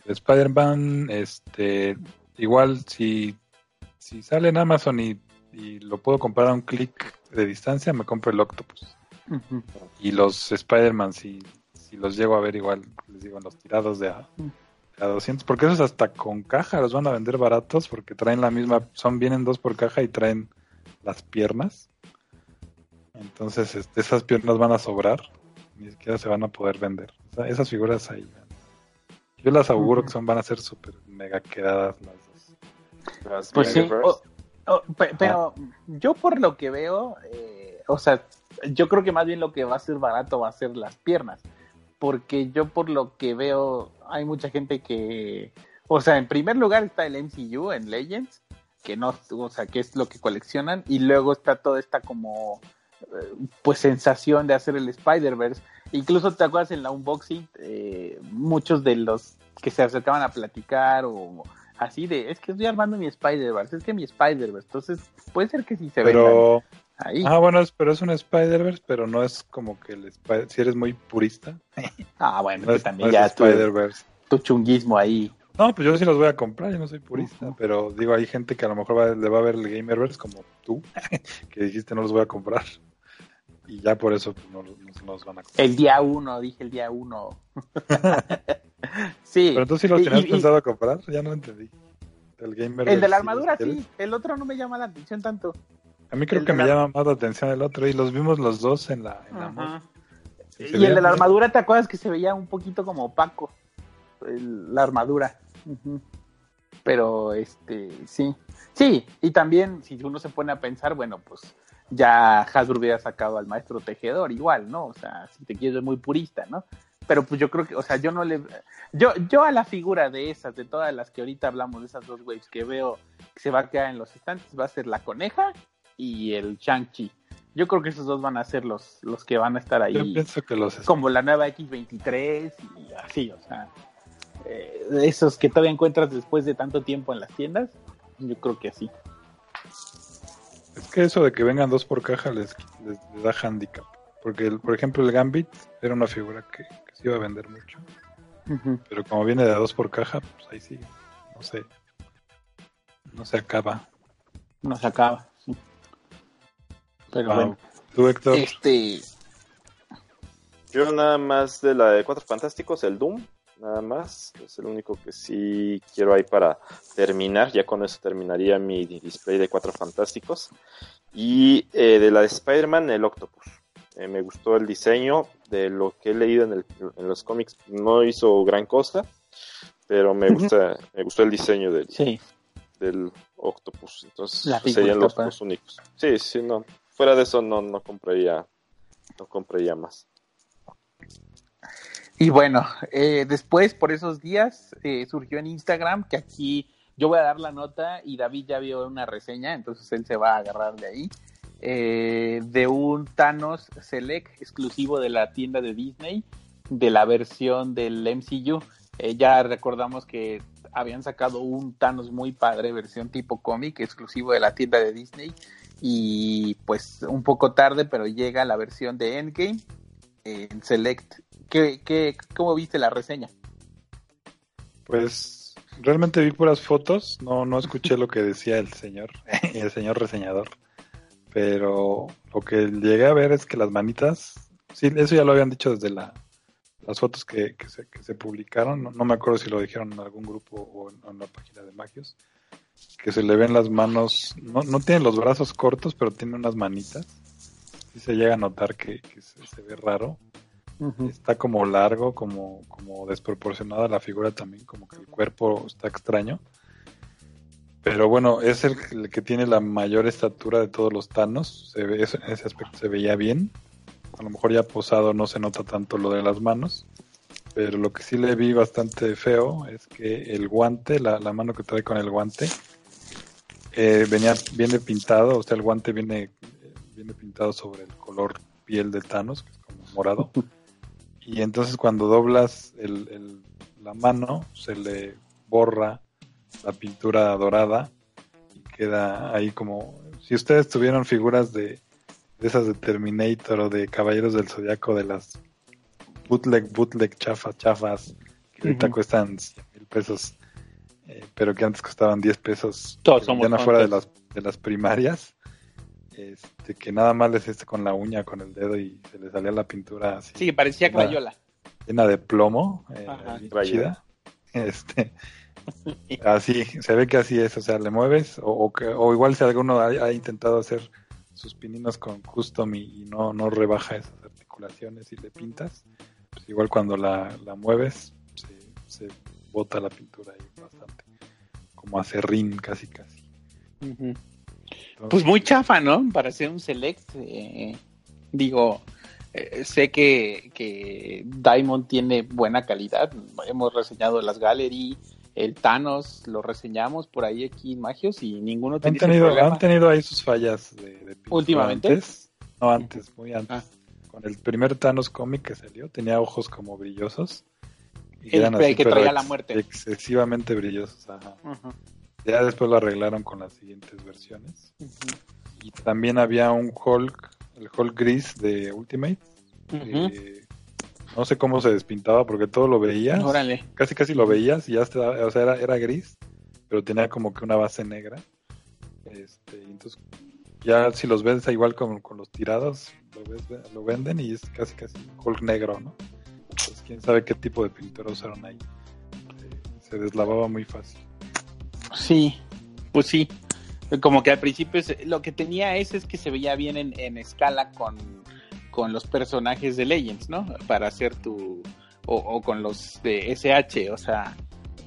Spider-Man, este, igual si, si sale en Amazon y, lo puedo comprar a un clic de distancia, me compro el Octopus. Y los Spider-Man, si, si los llego a ver igual, les digo, en los tirados de a, 200, porque esos hasta con caja los van a vender baratos porque traen la misma, son vienen dos por caja y traen las piernas. Entonces este, esas piernas van a sobrar, ni siquiera se van a poder vender. esas figuras ahí yo las auguro que son, van a ser súper mega quedadas las dos. pues sí, pero yo por lo que veo, eh, o sea, yo creo que más bien lo que va a ser barato va a ser las piernas. Porque yo por lo que veo, hay mucha gente que, o sea, en primer lugar está el MCU en Legends, que no, o sea, que es lo que coleccionan, y luego está toda esta como, pues sensación de hacer el Spider-Verse Incluso te acuerdas en la unboxing, eh, muchos de los que se acercaban a platicar o así de, es que estoy armando mi Spider-Verse, es que mi Spider-Verse, entonces puede ser que sí se pero... ahí. Ah, bueno, pero es un Spider-Verse, pero no es como que el Spider si eres muy purista. Ah, bueno, que también ya tu, tu chunguismo ahí. No, pues yo sí los voy a comprar, yo no soy purista, pero digo, hay gente que a lo mejor le va a ver el Gamerverse como tú, que dijiste no los voy a comprar y ya por eso no, nos van a comprar. El día uno, dije el día uno. sí. Pero tú sí los tenías pensado comprar, ya no entendí. El, gamer el de la armadura sí, el otro no me llama la atención tanto. A mí creo que me llama más la atención el otro y los vimos los dos en la, en y el de la armadura, ¿te acuerdas que se veía un poquito como opaco? la armadura. Pero este, sí. Sí, y también si uno se pone a pensar, bueno, pues ya Hasbro hubiera sacado al maestro tejedor igual, ¿no? O sea, si te quieres muy purista, ¿no? Pero pues yo creo que, o sea, yo no le... Yo, yo a la figura de esas, de todas las que ahorita hablamos, de esas dos waves que veo que se va a quedar en los estantes, va a ser la coneja y el Shang-Chi. Yo creo que esos dos van a ser los, los que van a estar ahí. Yo pienso que los... Como la nueva X23 y así, o sea... Eh, esos que todavía encuentras después de tanto tiempo en las tiendas, yo creo que así. Es que eso de que vengan dos por caja les, da handicap. Porque, por ejemplo, el Gambit era una figura que, se iba a vender mucho. Pero como viene de dos por caja, pues ahí sí. No sé. No se acaba. No se acaba, sí. Pero bueno. ¿Tú, Héctor? Este. Yo nada más de la de Cuatro Fantásticos, el Doom nada más. Es el único que sí quiero ahí para terminar. Ya con eso terminaría mi display de cuatro fantásticos. Y eh, de la de Spider-Man, el Octopus. Eh, me gustó el diseño de lo que he leído en, los cómics. No hizo gran cosa, pero me gusta, me gustó el diseño del, del Octopus. Entonces serían los, los, únicos. Sí, sí, no. Fuera de eso no, no compraría, no compraría más. Y bueno, eh, después por esos días eh, surgió en Instagram que aquí yo voy a dar la nota y David ya vio una reseña, entonces él se va a agarrar de ahí, eh, de un Thanos Select exclusivo de la tienda de Disney de la versión del MCU. Eh, ya recordamos que habían sacado un Thanos muy padre, versión tipo cómic, exclusivo de la tienda de Disney. Y pues un poco tarde, pero llega la versión de Endgame en Select. ¿Qué, qué, ¿Cómo viste la reseña? Pues realmente vi puras fotos, no, no escuché lo que decía el señor, el señor reseñador. Pero lo que llegué a ver es que las manitas, sí, eso ya lo habían dicho desde la, las fotos que, que, se, que se publicaron, no, me acuerdo si lo dijeron en algún grupo o en, la página de Magios, que se le ven las manos, no, no tiene los brazos cortos, pero tiene unas manitas. Sí se llega a notar que, se, ve raro. Está como largo, como, como desproporcionada la figura también, como que el cuerpo está extraño. Pero bueno, es el, que tiene la mayor estatura de todos los Thanos. Se ve, ese, ese aspecto se veía bien. A lo mejor ya posado no se nota tanto lo de las manos. Pero lo que sí le vi bastante feo es que el guante, la, mano que trae con el guante, eh, venía, viene pintado, o sea, el guante viene, viene pintado sobre el color piel de Thanos, que es como morado. Y entonces cuando doblas el, la mano, se le borra la pintura dorada y queda ahí como si ustedes tuvieran figuras de, esas de Terminator o de Caballeros del Zodiaco de las bootleg, bootleg, chafa, chafas que ahorita cuestan 100 mil pesos eh, pero que antes costaban 10 pesos todos somos ya fuera de las, de las primarias este que nada más les este con la uña con el dedo y se le salía la pintura así. Sí parecía crayola. llena de plomo eh, chida. Este Así, se ve que así es, o sea, le mueves, o, o, igual si alguno ha, intentado hacer sus pininos con custom y, no, no rebaja esas articulaciones y le pintas, pues igual cuando la, mueves se, bota la pintura ahí bastante, como a serrín casi. Casi. Pues muy chafa, ¿no? Para hacer un select, eh, digo, eh, sé que, que Diamond tiene buena calidad, hemos reseñado las Gallery, el Thanos lo reseñamos por ahí aquí en Magios y ninguno han tenido han tenido ahí sus fallas de, últimamente no antes muy antes. Ah. con el primer Thanos cómic que salió tenía ojos como brillosos y el, eran que traía la muerte. excesivamente brillosos ya después lo arreglaron con las siguientes versiones y también había un Hulk el Hulk gris de Ultimate no sé cómo se despintaba porque todo lo veías. Casi casi lo veías y ya estaba, o sea, era, era gris, pero tenía como que una base negra. Este, entonces ya si los ves igual con, con los tirados, lo, lo venden y es casi casi Hulk negro, ¿no? Entonces quién sabe qué tipo de pintura usaron ahí. se deslavaba muy fácil. Sí, pues sí. Como que al principio lo que tenía ese es que se veía bien en, en escala con con los personajes de Legends, ¿no? Para hacer tu... o, con los de SH, o sea,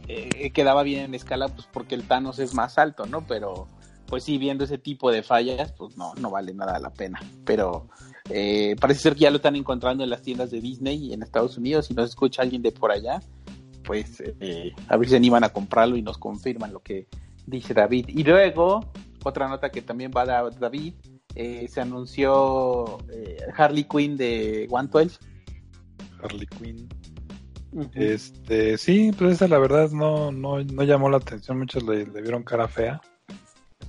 eh, quedaba bien en escala pues porque el Thanos es más alto, ¿no? Pero pues sí, viendo ese tipo de fallas, pues no, no vale nada la pena. Pero eh, parece ser que ya lo están encontrando en las tiendas de Disney y en Estados Unidos. Si nos escucha alguien de por allá, pues eh, a ver si se animan a comprarlo y nos confirman lo que dice David. Y luego, otra nota que también va a dar David eh, se anunció eh, Harley Quinn de 112. Harley Quinn. Este, sí, pues esa la verdad no, no, llamó la atención, muchos le, vieron cara fea.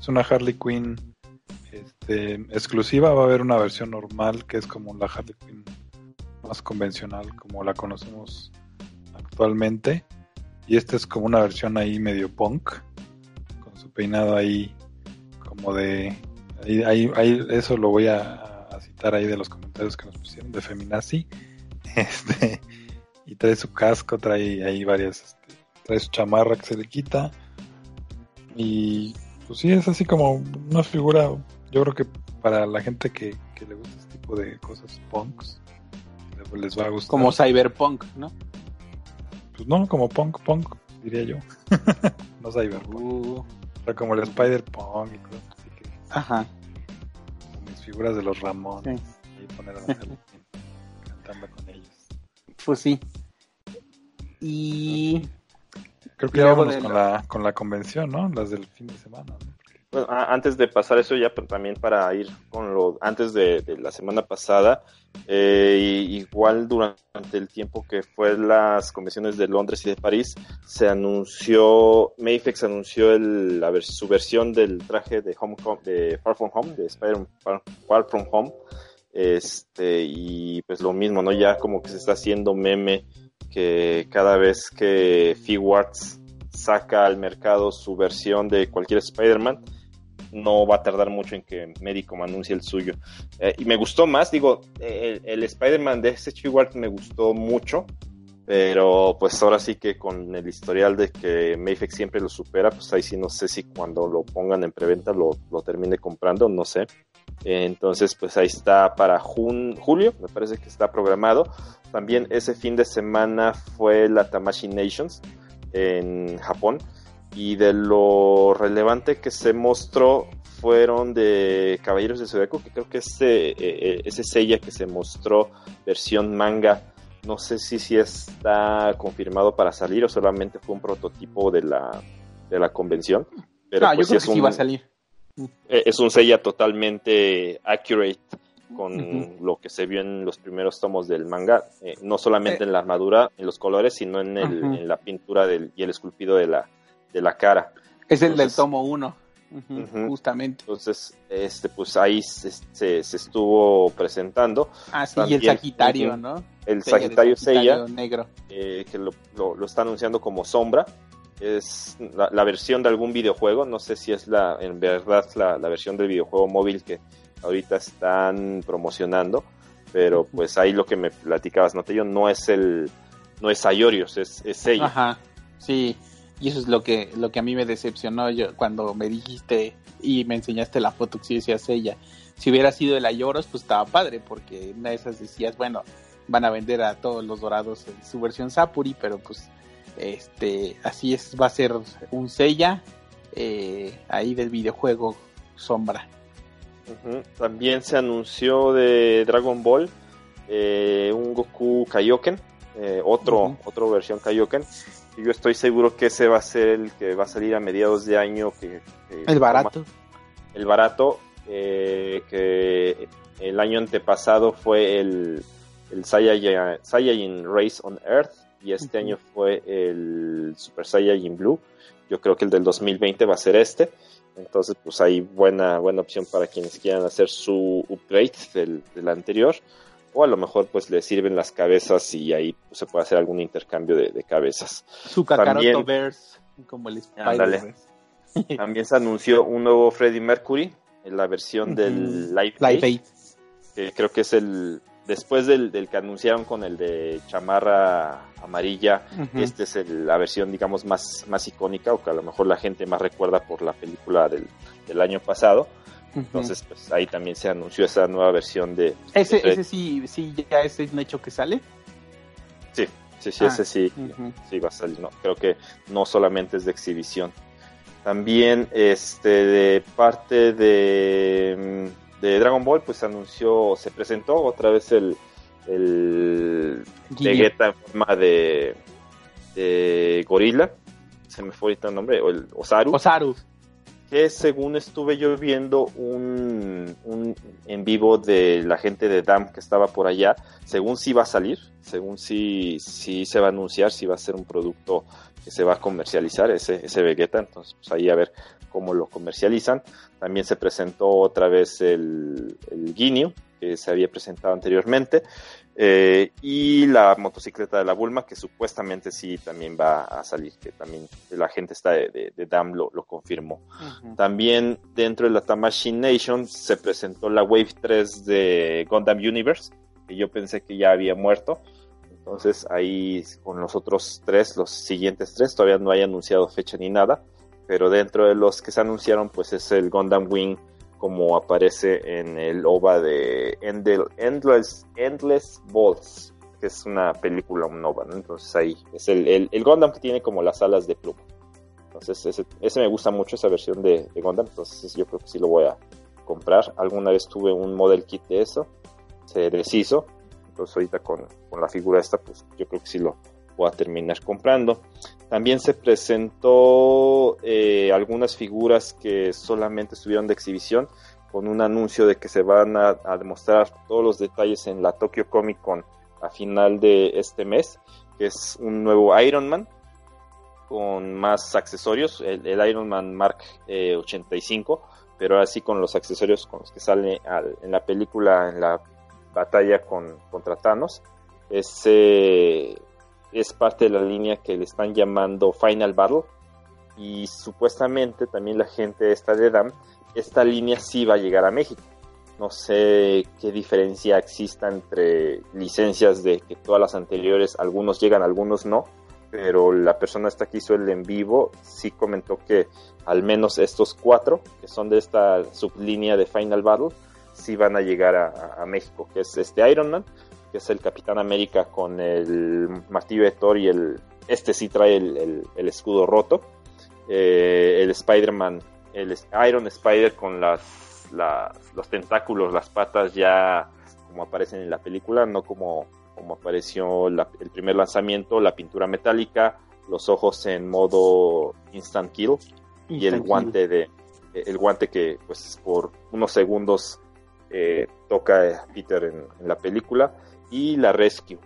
Es una Harley Quinn este, exclusiva, va a haber una versión normal que es como la Harley Quinn más convencional, como la conocemos actualmente. Y esta es como una versión ahí medio punk, con su peinado ahí como de Ahí, ahí, eso lo voy a, citar ahí de los comentarios que nos pusieron de Feminazi. Este, y trae su casco, trae ahí varias, este, trae su chamarra que se le quita. Y pues sí, es así como una figura, yo creo que para la gente que, le gusta este tipo de cosas punks, les va a gustar. Como cyberpunk, ¿no? Pues no, como punk, punk, diría yo. no cyberpunk. Uh. O como el spider-punk y todo. Ajá. mis figuras de los Ramones. Y poner a cantando con ellos. Pues sí. Y. Creo que ya vamos con, la, con la convención, ¿no? Las del fin de semana. Bueno, antes de pasar eso ya, pero también para ir con lo antes de, la semana pasada, eh, igual durante el tiempo que fue las convenciones de Londres y de París, se anunció, Mayfix anunció la, su versión del traje de Far From Home, de Spider-Man Far, From Home, este, y pues lo mismo, ¿no? Ya como que se está haciendo meme que cada vez que Figuarts saca al mercado su versión de cualquier Spider-Man, no va a tardar mucho en que Medicom anuncie el suyo. Eh, y me gustó más, digo, el, Spider-Man de este me gustó mucho, pero pues ahora sí que con el historial de que Mayfix siempre lo supera, pues ahí sí no sé si cuando lo pongan en preventa lo, lo termine comprando, no sé. entonces, pues ahí está para julio, me parece que está programado. También ese fin de semana fue la Tamashi Nations en Japón y de lo relevante que se mostró fueron de Caballeros de Zodíaco, que creo que ese, eh, eh, ese sella que se mostró versión manga, no sé si, si está confirmado para salir o solamente fue un prototipo de la, de la convención. Pero pues yo creo que sí va a salir. Eh, es un sella totalmente accurate con lo que se vio en los primeros tomos del manga, no solamente en la armadura, en los colores, sino en, el, en la pintura del, y el esculpido de la, de la cara. Es el del tomo 1, justamente. Entonces, este, pues ahí se, estuvo presentando. Ah, sí, y el Sagitario, ¿no? El Sagitario, Seiya, negro. Eh, que lo, lo, está anunciando como sombra. Es la, versión de algún videojuego, no sé si es la, en verdad la, versión del videojuego móvil que ahorita están promocionando, pero pues ahí lo que me platicabas, no no es el, no es Ayorios, es, es ella. Ajá, sí, y eso es lo que, lo que a mí me decepcionó yo, cuando me dijiste y me enseñaste la foto que sí decías ella. Si hubiera sido el Ayoros, pues estaba padre, porque una de esas decías, bueno, van a vender a todos los dorados en su versión Sapuri, pero pues este así es, va a ser un sella eh, ahí del videojuego Sombra. También se anunció de Dragon Ball eh, un Goku Kaioken, eh, otro, otra versión Kaioken, yo estoy seguro que ese va a ser el que va a salir a mediados de año. Que, el barato. el barato, eh, que el año antepasado fue el, el Saiyajin, Race on Earth y este año fue el Super Saiyajin Blue. Yo creo que el del 2020 va a ser este. Entonces, pues hay buena, buena opción para quienes quieran hacer su upgrade del, del anterior o a lo mejor pues le sirven las cabezas y ahí pues, se puede hacer algún intercambio de, cabezas. Su Verse, como el Spider También se anunció un nuevo Freddie Mercury en la versión del Live, Live que creo que es el después del, que anunciaron con el de chamarra amarilla, esta es la versión digamos más, más icónica o que a lo mejor la gente más recuerda por la película del, del año pasado entonces, pues ahí también se anunció esa nueva versión de. ¿Ese, ese sí, sí ya es un hecho que sale? Sí, sí, sí, ese ah, sí, sí va a salir. No, creo que no solamente es de exhibición. También, este, de parte de, de Dragon Ball, pues se anunció, se presentó otra vez el, el Vegeta en forma de, de gorila. Se me fue ahorita el nombre, o el Osaru. Osaru que según estuve yo viendo un, un, en vivo de la gente de DAM que estaba por allá, según sí va a salir, según sí, sí se va a anunciar, si va a ser un producto que se va a comercializar, ese, ese Vegeta, entonces pues ahí a ver cómo lo comercializan. También se presentó otra vez el, el Guineo, que se había presentado anteriormente. Eh, y la motocicleta de la Bulma, que supuestamente sí también va a salir, que también la gente está de, DAM lo, confirmó. También dentro de la Tamashi Nation se presentó la Wave 3 de Gundam Universe, que yo pensé que ya había muerto. Entonces ahí con los otros tres, los siguientes tres, todavía no hay anunciado fecha ni nada, pero dentro de los que se anunciaron pues es el Gundam Wing como aparece en el OVA de Endless, Endless Balls, que es una película, un OVA, Entonces ahí es el, el, el, Gundam que tiene como las alas de pluma. Entonces ese, ese me gusta mucho, esa versión de, de, Gundam, entonces yo creo que sí lo voy a comprar. Alguna vez tuve un model kit de eso, se deshizo, entonces ahorita con, con la figura esta, pues yo creo que sí lo voy a terminar comprando. También se presentó eh, algunas figuras que solamente estuvieron de exhibición con un anuncio de que se van a, demostrar todos los detalles en la Tokyo Comic Con a final de este mes, que es un nuevo Iron Man con más accesorios, el, Iron Man Mark 85, eh, pero así con los accesorios con los que sale en la película, en la batalla con, contra Thanos. Ese es parte de la línea que le están llamando Final Battle. Y supuestamente también la gente esta de DAM, esta línea sí va a llegar a México. No sé qué diferencia exista entre licencias de que todas las anteriores, algunos llegan, algunos no. Pero la persona esta que hizo el en vivo sí comentó que al menos estos cuatro, que son de esta sublínea de Final Battle, sí van a llegar a, a México, que es este Iron Man, que es el Capitán América con el martillo de Thor y el, este sí trae el, escudo roto. Eh, el Spider-Man, el Iron Spider con las, los tentáculos, las patas ya como aparecen en la película, no como, como apareció el primer lanzamiento, la pintura metálica, los ojos en modo instant kill y el guante de el guante que pues por unos segundos eh, toca Peter en, la película y la Rescue,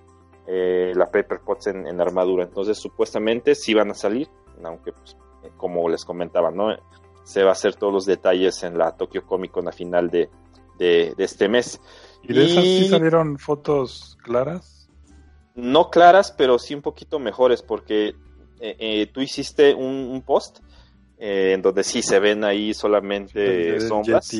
eh, la Pepper Potts en, armadura. Entonces, supuestamente sí van a salir, aunque, pues, eh, como les comentaba, ¿no? Se va a hacer todos los detalles en la Tokyo Comic Con a final de, este mes. ¿Y de esas sí salieron fotos claras? No claras, pero sí un poquito mejores, porque eh, tú hiciste un, post en donde sí se ven ahí solamente sombras.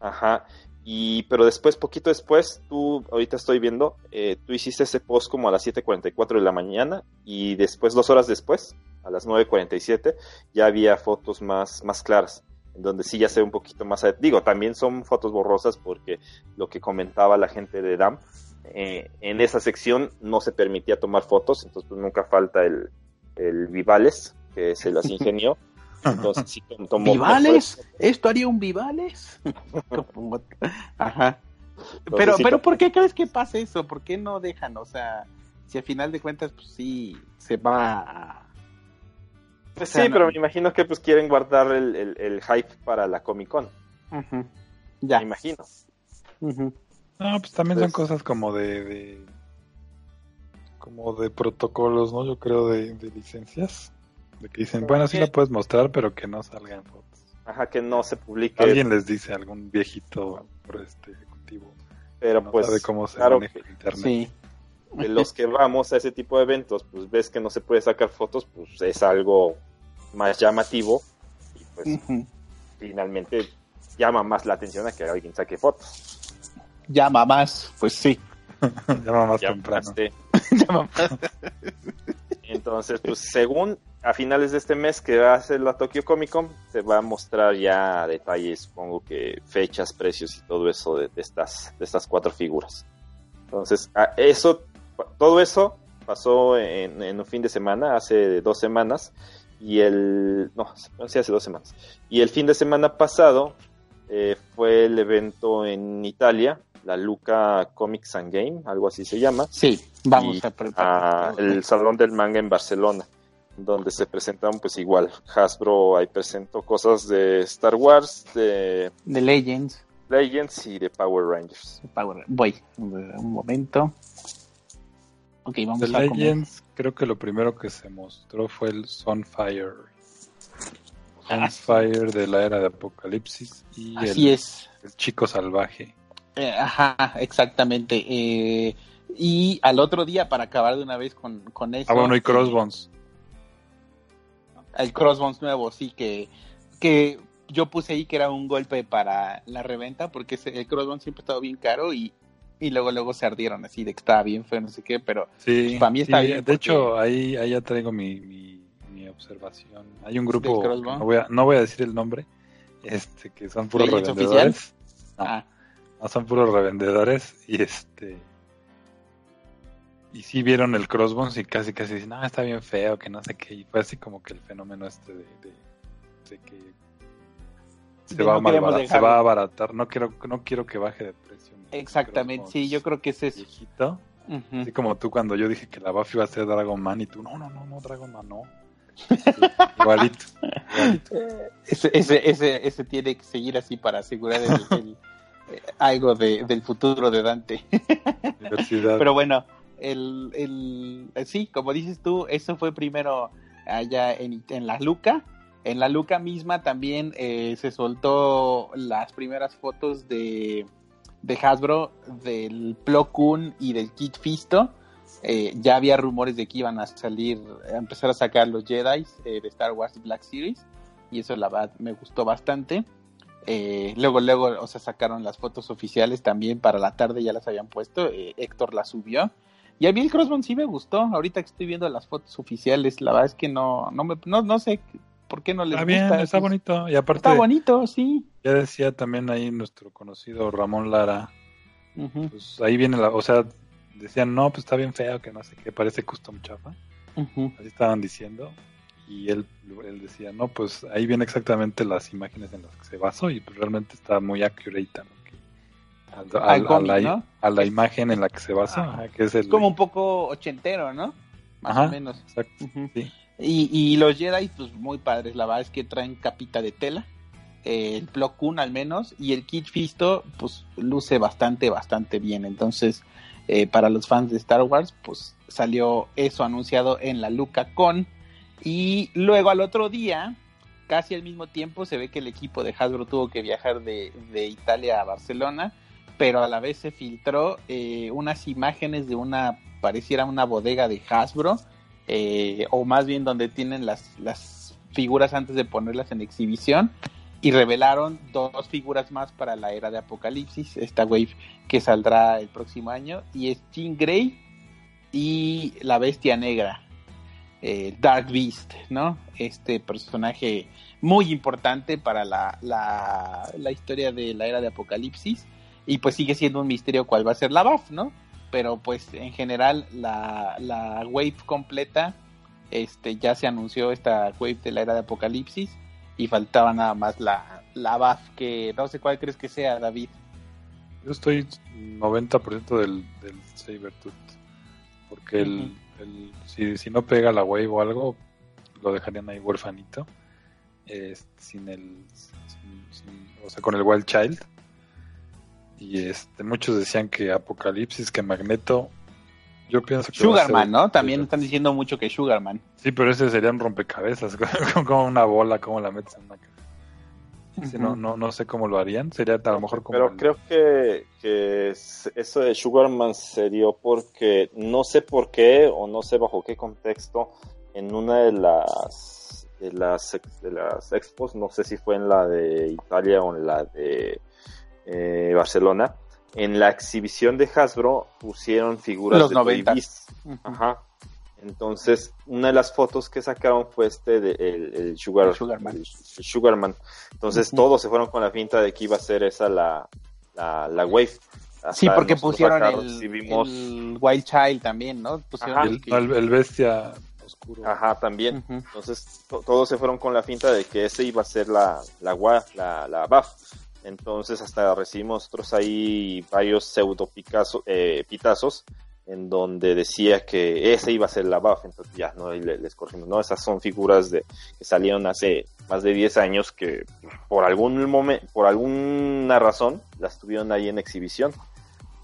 Ajá. Y, pero después, poquito después, tú, ahorita estoy viendo, eh, tú hiciste ese post como a las 7.44 de la mañana y después, dos horas después, a las 9.47, ya había fotos más, más claras, en donde sí ya se ve un poquito más, digo, también son fotos borrosas porque lo que comentaba la gente de DAM, eh, en esa sección no se permitía tomar fotos, entonces pues nunca falta el, el Vivales, que se las ingenió. Entonces, ¿Vivales? ¿Esto haría un Vivales? Ajá. pero, pero ¿por qué crees que pasa eso? ¿Por qué no dejan? O sea, si al final de cuentas, pues sí, se va Pues sí, pero me imagino que pues quieren guardar el, hype para la Comic Con. Ya. Me imagino. No, pues también son cosas como de, como de protocolos, ¿no? Yo creo de licencias. De que dicen, bueno, sí la puedes mostrar, pero que no salgan fotos. Ajá, que no se publique. Alguien les dice, algún viejito por este ejecutivo. Pero pues, sabe cómo se maneja el internet. Sí. De los que vamos a ese tipo de eventos, pues ves que no se puede sacar fotos, pues es algo más llamativo. Y pues finalmente llama más la atención a que alguien saque fotos. Llama más, pues sí. llama más temprano. llama más. Entonces, pues según a finales de este mes que va a ser la Tokyo Comic Con, se va a mostrar ya detalles, supongo que fechas, precios y todo eso de, estas, de estas cuatro figuras. Entonces, eso, todo eso pasó en, un fin de semana, hace dos semanas, y el, no, sí, hace dos semanas. Y el fin de semana pasado eh, fue el evento en Italia, la Luca Comics and Game, algo así se llama. Sí, vamos a, el Salón del Manga en Barcelona donde se presentan pues igual. Hasbro ahí presentó cosas de Star Wars de, de Legends. Legends y de Power Rangers. Power, voy un momento. Ok vamos de Legends creo que lo primero que se mostró fue el Sunfire. Ah, Sunfire de la era de Apocalipsis y Así el, es. el chico salvaje. Eh, ajá exactamente eh, y al otro día para acabar de una vez con, con eso ah bueno y Crossbones el Crossbones nuevo, sí, que, que yo puse ahí que era un golpe para la reventa, porque el Crossbones siempre ha estado bien caro y, y luego luego se ardieron así de que estaba bien feo, no sé qué, pero sí, para mí está bien. De hecho, ahí, ahí ya traigo mi, mi, observación. Hay un grupo, no voy, a, no voy a decir el nombre, este que son puros revendedores. ah. no, son puros revendedores y este y sí vieron el Crossbones y casi casi dicen, no, está bien feo, que no sé qué. Y fue así como que el fenómeno este de, de, que se, va a se va a abaratar. No quiero, no quiero que baje de precio. Exactamente, sí, yo creo que es eso. Viejito. Así como tú cuando yo dije que la Buffy iba a ser Dragon Man y tú, no, no, no, no, Dragon Man no. igualito. Ese, ese, ese, ese, tiene que seguir así para asegurar el, eh, algo de, del futuro de Dante. Pero bueno, el, el, sí, como dices tú, eso fue primero allá en, en la Luca. En la Luca misma también eh, se soltó las primeras fotos de, de Hasbro del Plo y del Kit Fisto. Eh, ya había rumores de que iban a salir, a empezar a sacar los Jedi eh, de Star Wars Black Series. Y eso la me gustó bastante. luego, luego, o sea, sacaron las fotos oficiales también para la tarde, ya las habían puesto. Héctor las subió. Y a mí el Crossbone sí me gustó. Ahorita que estoy viendo las fotos oficiales, la verdad es que no, no, me, no, no sé ¿Por qué no les está bien, Está bonito. Y aparte, está bonito, sí. Ya decía también ahí nuestro conocido Ramón Lara. Pues ahí viene la. O sea, decían, no, pues está bien feo, que no sé qué, parece custom chafa. Así estaban diciendo. Y él, él decía, no, pues ahí viene exactamente las imágenes en las que se basó y pues realmente está muy accurate a, la, a, la, imagen en la que se basa, que es el... Como un poco ochentero, ¿no? Más o menos. Exacto, sí. Y, y, los Jedi, pues muy padres. La verdad es que traen capita de tela. Eh, el Plo Koon al menos. Y el Kit Fisto, pues luce bastante, bastante bien. Entonces, eh, para los fans de Star Wars, pues salió eso anunciado en la Luca Con. Y luego al otro día, casi al mismo tiempo, se ve que el equipo de Hasbro tuvo que viajar de, de Italia a Barcelona. Pero a la vez se filtró eh, unas imágenes de una, pareciera una bodega de Hasbro eh, o más bien donde tienen las, las figuras antes de ponerlas en exhibición y revelaron dos figuras más para la era de Apocalipsis, esta wave que saldrá el próximo año, y es Jean Grey y la Bestia Negra, eh, Dark Beast, ¿no? Este personaje muy importante para la, la, la, historia de la era de Apocalipsis, y pues sigue siendo un misterio cuál va a ser la BAF, ¿no? pero pues en general la, la wave completa, este ya se anunció esta wave de la era de Apocalipsis y faltaba nada más la, la BAF, que no sé cuál crees que sea, David. Yo estoy 90% del, del Sabertooth, porque el, el, si, si no pega la wave o algo, lo dejarían ahí huerfanito, sin el, o sea, con el Wild Child y este, muchos decían que Apocalipsis, que Magneto. Yo pienso que. Sugarman, ¿no? También están diciendo mucho que Sugarman. Sí, pero ese sería un rompecabezas, como una bola, como la metes en una cabeza. no, no, no sé cómo lo harían, sería a lo mejor como... Pero creo que, que eso de Sugarman se dio porque no sé por qué o no sé bajo qué contexto en una de las de las, de las expos, no sé si fue en la de Italia o en la de eh, Barcelona, en la exhibición de Hasbro pusieron figuras de 90. Ajá. Entonces, una de las fotos que sacaron fue este de el, Sugar, Sugarman. Entonces, todos se fueron con la finta de que iba a ser esa la, la, la wave. sí, porque pusieron el, Wild Child también, ¿no? Pusieron el, bestia oscuro. Ajá, también. Entonces, todos se fueron con la finta de que ese iba a ser la, la, la, la buff. Entonces hasta recibimos nosotros ahí varios pseudo eh, pitazos en donde decía que ese iba a ser la buff, entonces ya no les, corrimos, no, esas son figuras de que salieron hace más de 10 años que por algún momento, por alguna razón las tuvieron ahí en exhibición,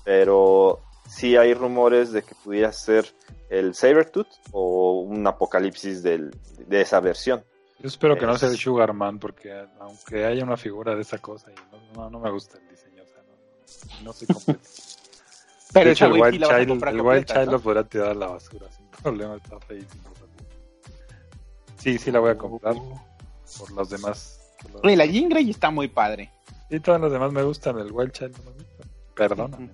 pero sí hay rumores de que pudiera ser el Sabertooth o un apocalipsis del, de esa versión. Yo espero que no sea el Sugarman, porque aunque haya una figura de esa cosa, no, no, me gusta el diseño, o sea, no, no soy completo. Pero hecho, el Wild, Child, el Wild Child lo podrá tirar a la basura sin problema, está feísimo. Sí, sí la voy a comprar por los demás. Oye, la Jean Grey está muy padre. Y todos los demás me gustan, el Wild Child no me gusta. Perdóname.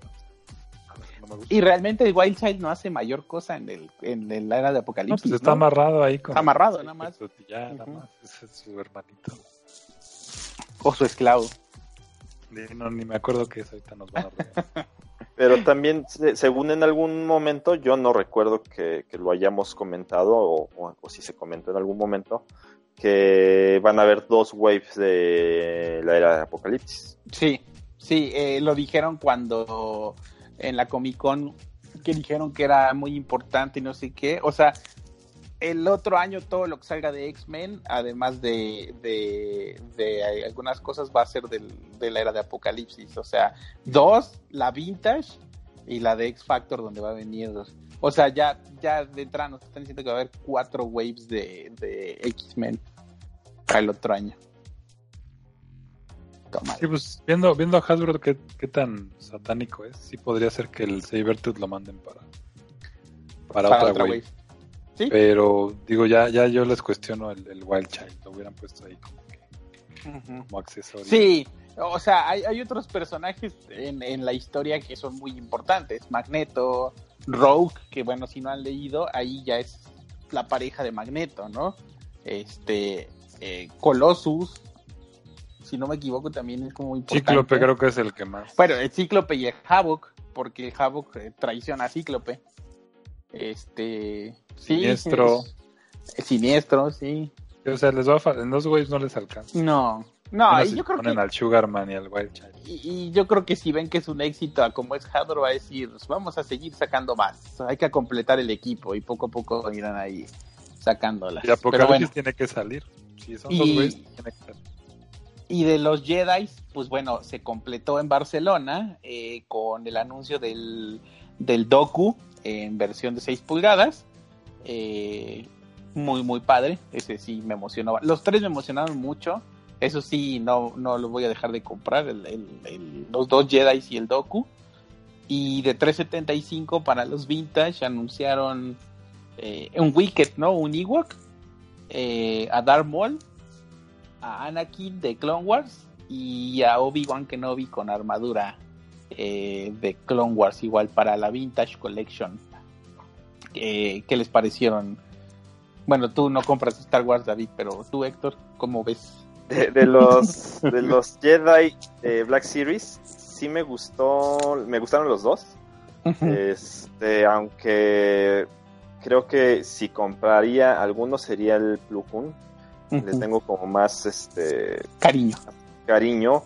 Y realmente el Wild Child no hace mayor cosa en, el, en la era de Apocalipsis. pues está amarrado ahí. Con está amarrado, nada más. Ya, nada más. es su hermanito. O su esclavo. No, ni me acuerdo que eso ahorita nos van a Pero también, según en algún momento, yo no recuerdo que, lo hayamos comentado, o, o, si se comentó en algún momento, que van a haber dos waves de la era de Apocalipsis. Sí, sí, eh, lo dijeron cuando en la Comic Con que dijeron que era muy importante y no sé qué. O sea, el otro año todo lo que salga de X-Men, además de, de, algunas cosas, va a ser de la era de Apocalipsis. O sea, dos, la Vintage y la de X Factor, donde va a venir. O sea, ya, ya de entrada nos están diciendo que va a haber cuatro waves de, de X-Men para el otro año. Sí, pues viendo, viendo a Hasbro qué, qué tan satánico es, sí podría ser que el Sabertooth lo manden para, para, otra, wave. Pero digo, ya, ya yo les cuestiono el, Wild Child, lo hubieran puesto ahí como, que, como accesorio. Sí, o sea, hay, hay otros personajes en, en, la historia que son muy importantes. Magneto, Rogue, que bueno, si no han leído, ahí ya es la pareja de Magneto, ¿no? Este, eh, Colossus, si no me equivoco, también es como importante. Cíclope creo que es el que más. Bueno, el Cíclope y el Havoc, porque Havoc eh, traiciona a Cíclope. Este, siniestro. siniestro, sí. O sea, les va a en los güeyes no les alcanza. No, no, y yo creo ponen al Sugarman y al Wild Child. Y, yo creo que si ven que es un éxito, como es Hadro, va a decir, vamos a seguir sacando más. Hay que completar el equipo y poco a poco irán ahí sacándolas. Y Apocalipsis tiene que salir. Si son dos güeyes, tiene que salir. Y de los Jedi, pues bueno, se completó en Barcelona eh, con el anuncio del, del Doku en versión de 6 pulgadas. Eh, muy, muy padre. Ese sí me emocionó. Los tres me emocionaron mucho. Eso sí, no, no lo voy a dejar de comprar. los dos Jedi y el Doku. Y de 375 para los Vintage anunciaron eh, un Wicked, ¿no? Un Ewok. Eh, a Darth Maul. A Anakin de Clone Wars. Y a Obi-Wan Kenobi con armadura eh, de Clone Wars, igual para la Vintage Collection. ¿Qué les parecieron? Bueno, tú no compras Star Wars, David, pero tú, Héctor, ¿cómo ves? De, los de los Jedi Black Series, sí me gustó, me gustaron los dos. Este, aunque creo que si compraría alguno sería el Plukun. Le tengo como más este cariño. Cariño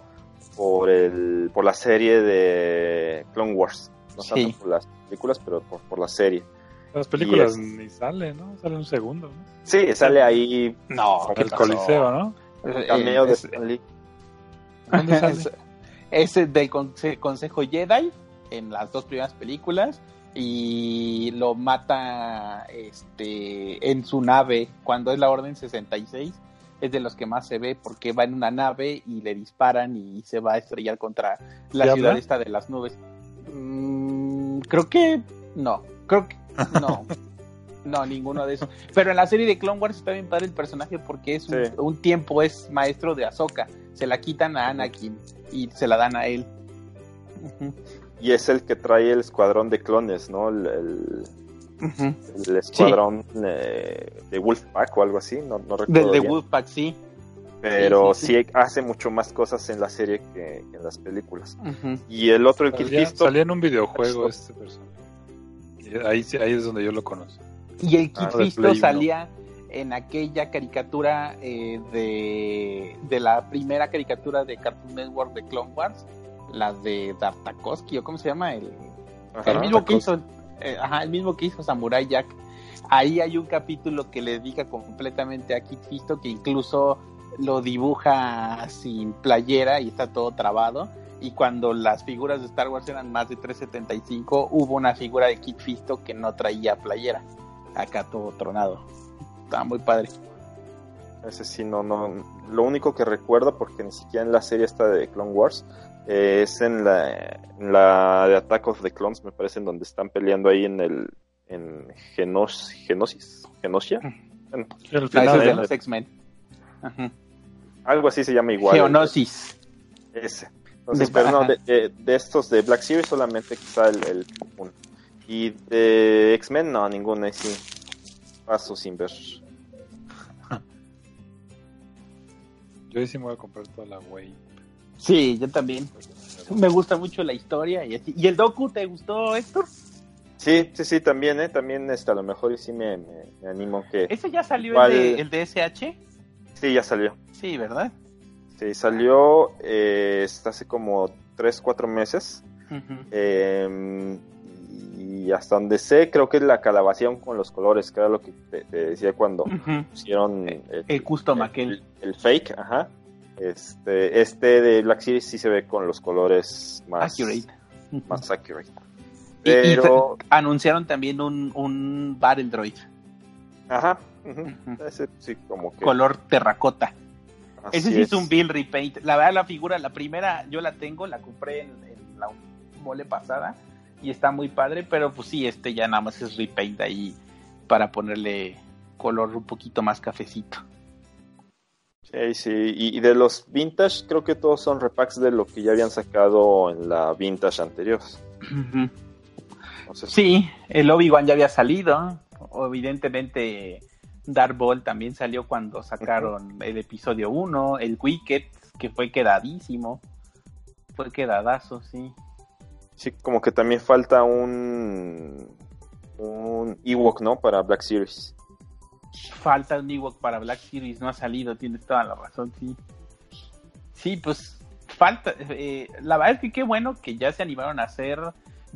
por el por la serie de Clone Wars. No tanto por las películas, pero por, la serie. Las películas ni sale, ¿no? Sale un segundo, ¿no? Sí, sale ahí. No, el Coliseo, ¿no? El cameo de Stanley. ¿Dónde sale? Ese del Consejo Jedi en las dos primeras películas y lo mata este en su nave cuando es la Orden 66 es de los que más se ve porque va en una nave y le disparan y se va a estrellar contra la ciudad esta de las nubes. Mm, creo que no, creo que no. No, ninguno de esos. Pero en la serie de Clone Wars está bien padre el personaje porque es un, tiempo es maestro de Ahsoka. Se la quitan a Anakin y se la dan a él. Y es el que trae el escuadrón de clones, ¿no? El, el escuadrón eh, de Wolfpack o algo así, no, no recuerdo. Del de Wolfpack, sí. Pero sí, hace mucho más cosas en la serie que, en las películas. Y el otro, el Kid Salía en un videojuego este personaje. Ahí, ahí es donde yo lo conozco. Y el Kid ah, salía en aquella caricatura eh, de, de la primera caricatura de Cartoon Network de Clone Wars, la de Dartakoski, o cómo se llama, el, el mismo que hizo eh, ajá, el mismo que hizo Samurai Jack. Ahí hay un capítulo que le dedica completamente a Kit Fisto, que incluso lo dibuja sin playera y está todo trabado. Y cuando las figuras de Star Wars eran más de 375, hubo una figura de Kit Fisto que no traía playera. Acá todo tronado. Estaba muy padre. Ese sí, no, no. Lo único que recuerdo, porque ni siquiera en la serie esta de Clone Wars, eh, es en la, la de Attack of the Clones, me parece, en donde están peleando ahí en el en Genos, Genosis, Genosia. Bueno, el final de los X-Men. Algo así se llama igual. Geonosis. Ese. Entonces, pero no, de, de, estos de Black Series solamente quizá el, el Y de X-Men, no, ninguno, sí. Paso sin ver. Yo sí me voy a comprar toda la Way. Sí, yo también. Me gusta mucho la historia y así. ¿Y el docu te gustó, Héctor? Sí, sí, sí, también, ¿eh? También está, a lo mejor y sí me, me, animo que... ¿Ese ya salió el, de, el DSH? Sí, ya salió. Sí, ¿verdad? Sí, salió eh, hace como 3, 4 meses. Em, y y hasta donde sé, creo que la calabación con los colores, que era lo que te, decía cuando pusieron el, custom aquel. El, fake, ajá. Este, este de Black Series sí se ve con los colores más accurate. Más accurate. Pero... anunciaron también un, un Battle Droid. Ajá. Ese sí, como que... Color terracota. Ese sí es. un Bill Repaint. La verdad, la figura, la primera, yo la tengo, la compré en, la mole pasada y está muy padre, pero pues sí, este ya nada más es repaint ahí para ponerle color un poquito más cafecito. Sí, sí, y, de los vintage, creo que todos son repacks de lo que ya habían sacado en la vintage anterior. Sí, el Obi-Wan ya había salido. Evidentemente, Dark Ball también salió cuando sacaron el episodio 1. El Wicked, que fue quedadísimo. Fue quedadazo, sí. Sí, como que también falta un. Un Ewok, ¿no? Para Black Series. Falta un Ewok para Black Series, no ha salido, tienes toda la razón, sí. Sí, pues falta. Eh, la verdad es que qué bueno que ya se animaron a hacer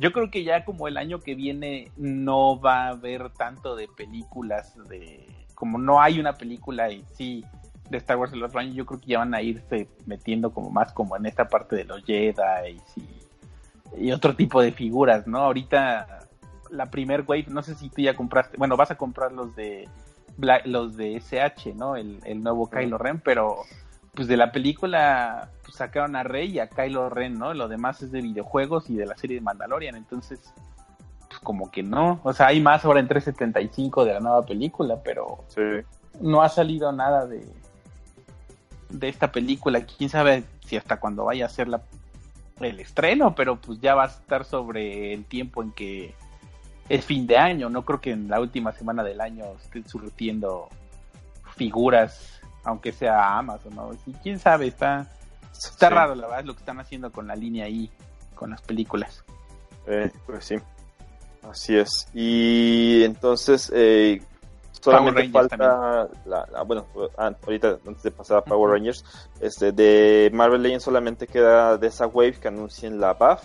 yo creo que ya como el año que viene no va a haber tanto de películas de como no hay una película en sí de Star Wars en los años, yo creo que ya van a irse metiendo como más como en esta parte de los Jedi y otro tipo de figuras, ¿no? Ahorita la primer wave, no sé si tú ya compraste, bueno, vas a comprar los de los de SH, ¿no? El, el nuevo Kylo Ren, pero pues de la película pues, sacaron a Rey y a Kylo Ren, ¿no? Lo demás es de videojuegos y de la serie de Mandalorian, entonces pues como que no, o sea, hay más ahora en 375 de la nueva película, pero no ha salido nada de de esta película, quién sabe si hasta cuando vaya a ser la el estreno, pero pues ya va a estar sobre el tiempo en que es fin de año, no creo que en la última semana del año estén surtiendo figuras aunque sea Amazon, ¿no? Y quién sabe, está, está raro la verdad lo que están haciendo con la línea ahí, con las películas. Eh, pues sí, así es. Y entonces, eh, solamente falta, la, bueno, ah, ahorita antes de pasar a Power Rangers, este de Marvel Legends solamente queda de esa wave que anuncien la buff.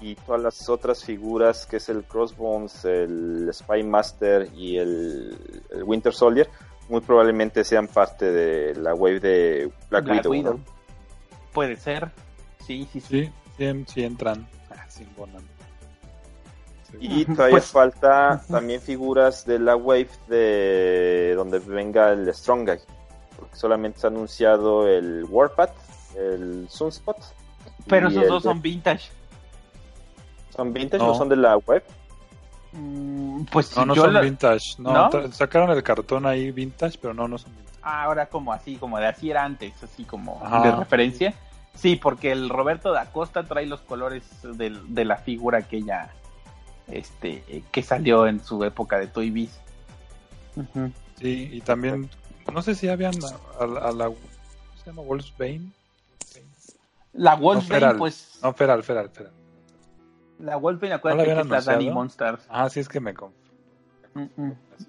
Y todas las otras figuras, que es el Crossbones, el Spy Master y el Winter Soldier, muy probablemente sean parte de la wave de Black, Widow. Puede ser, sí, sí, sí. Sí, sí, entran. Ah, sin Y todavía pues, falta también figuras de la wave de donde venga el Strong Guy. Porque solamente se ha anunciado el Warpath, el Sunspot. Pero esos dos son vintage. ¿Son vintage o son de la web? Mm, pues no, no son vintage. No, sacaron el cartón ahí vintage, pero no, no son vintage. Ah, ahora como así, como de así era antes, así como de referencia. Sí, porque el Roberto da Costa trae los colores de, la figura que ella, este, que salió en su época de Toy Biz. Sí, y también, no sé si habían a, la, ¿cómo se llama? Wolfsbane. La Wolfsbane, pues. No, Feral, Feral, Feral. La Wolfenstein, acuérdate que es la Danny Monsters. Ah, sí, es que me confundo.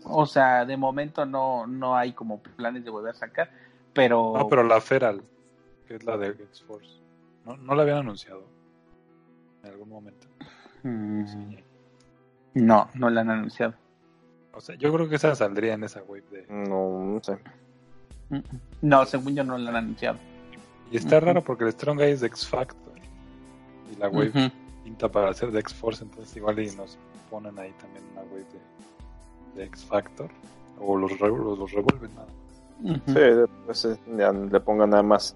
O sea, de momento no, no hay como planes de volver a sacar, pero... No, pero la Feral, que es la de X-Force, ¿no, ¿no la habían anunciado en algún momento? Mm. No, no la han anunciado. O sea, yo creo que esa saldría en esa wave de... No, no sé. No, según yo no la han anunciado. Y está raro porque el Strong Guy es de X Factor. Y la wave pinta para hacer de X-Force, entonces igual y nos ponen ahí también una wave de, X Factor. O los, los, revuelven nada más. Sí, pues, eh, le pongan nada más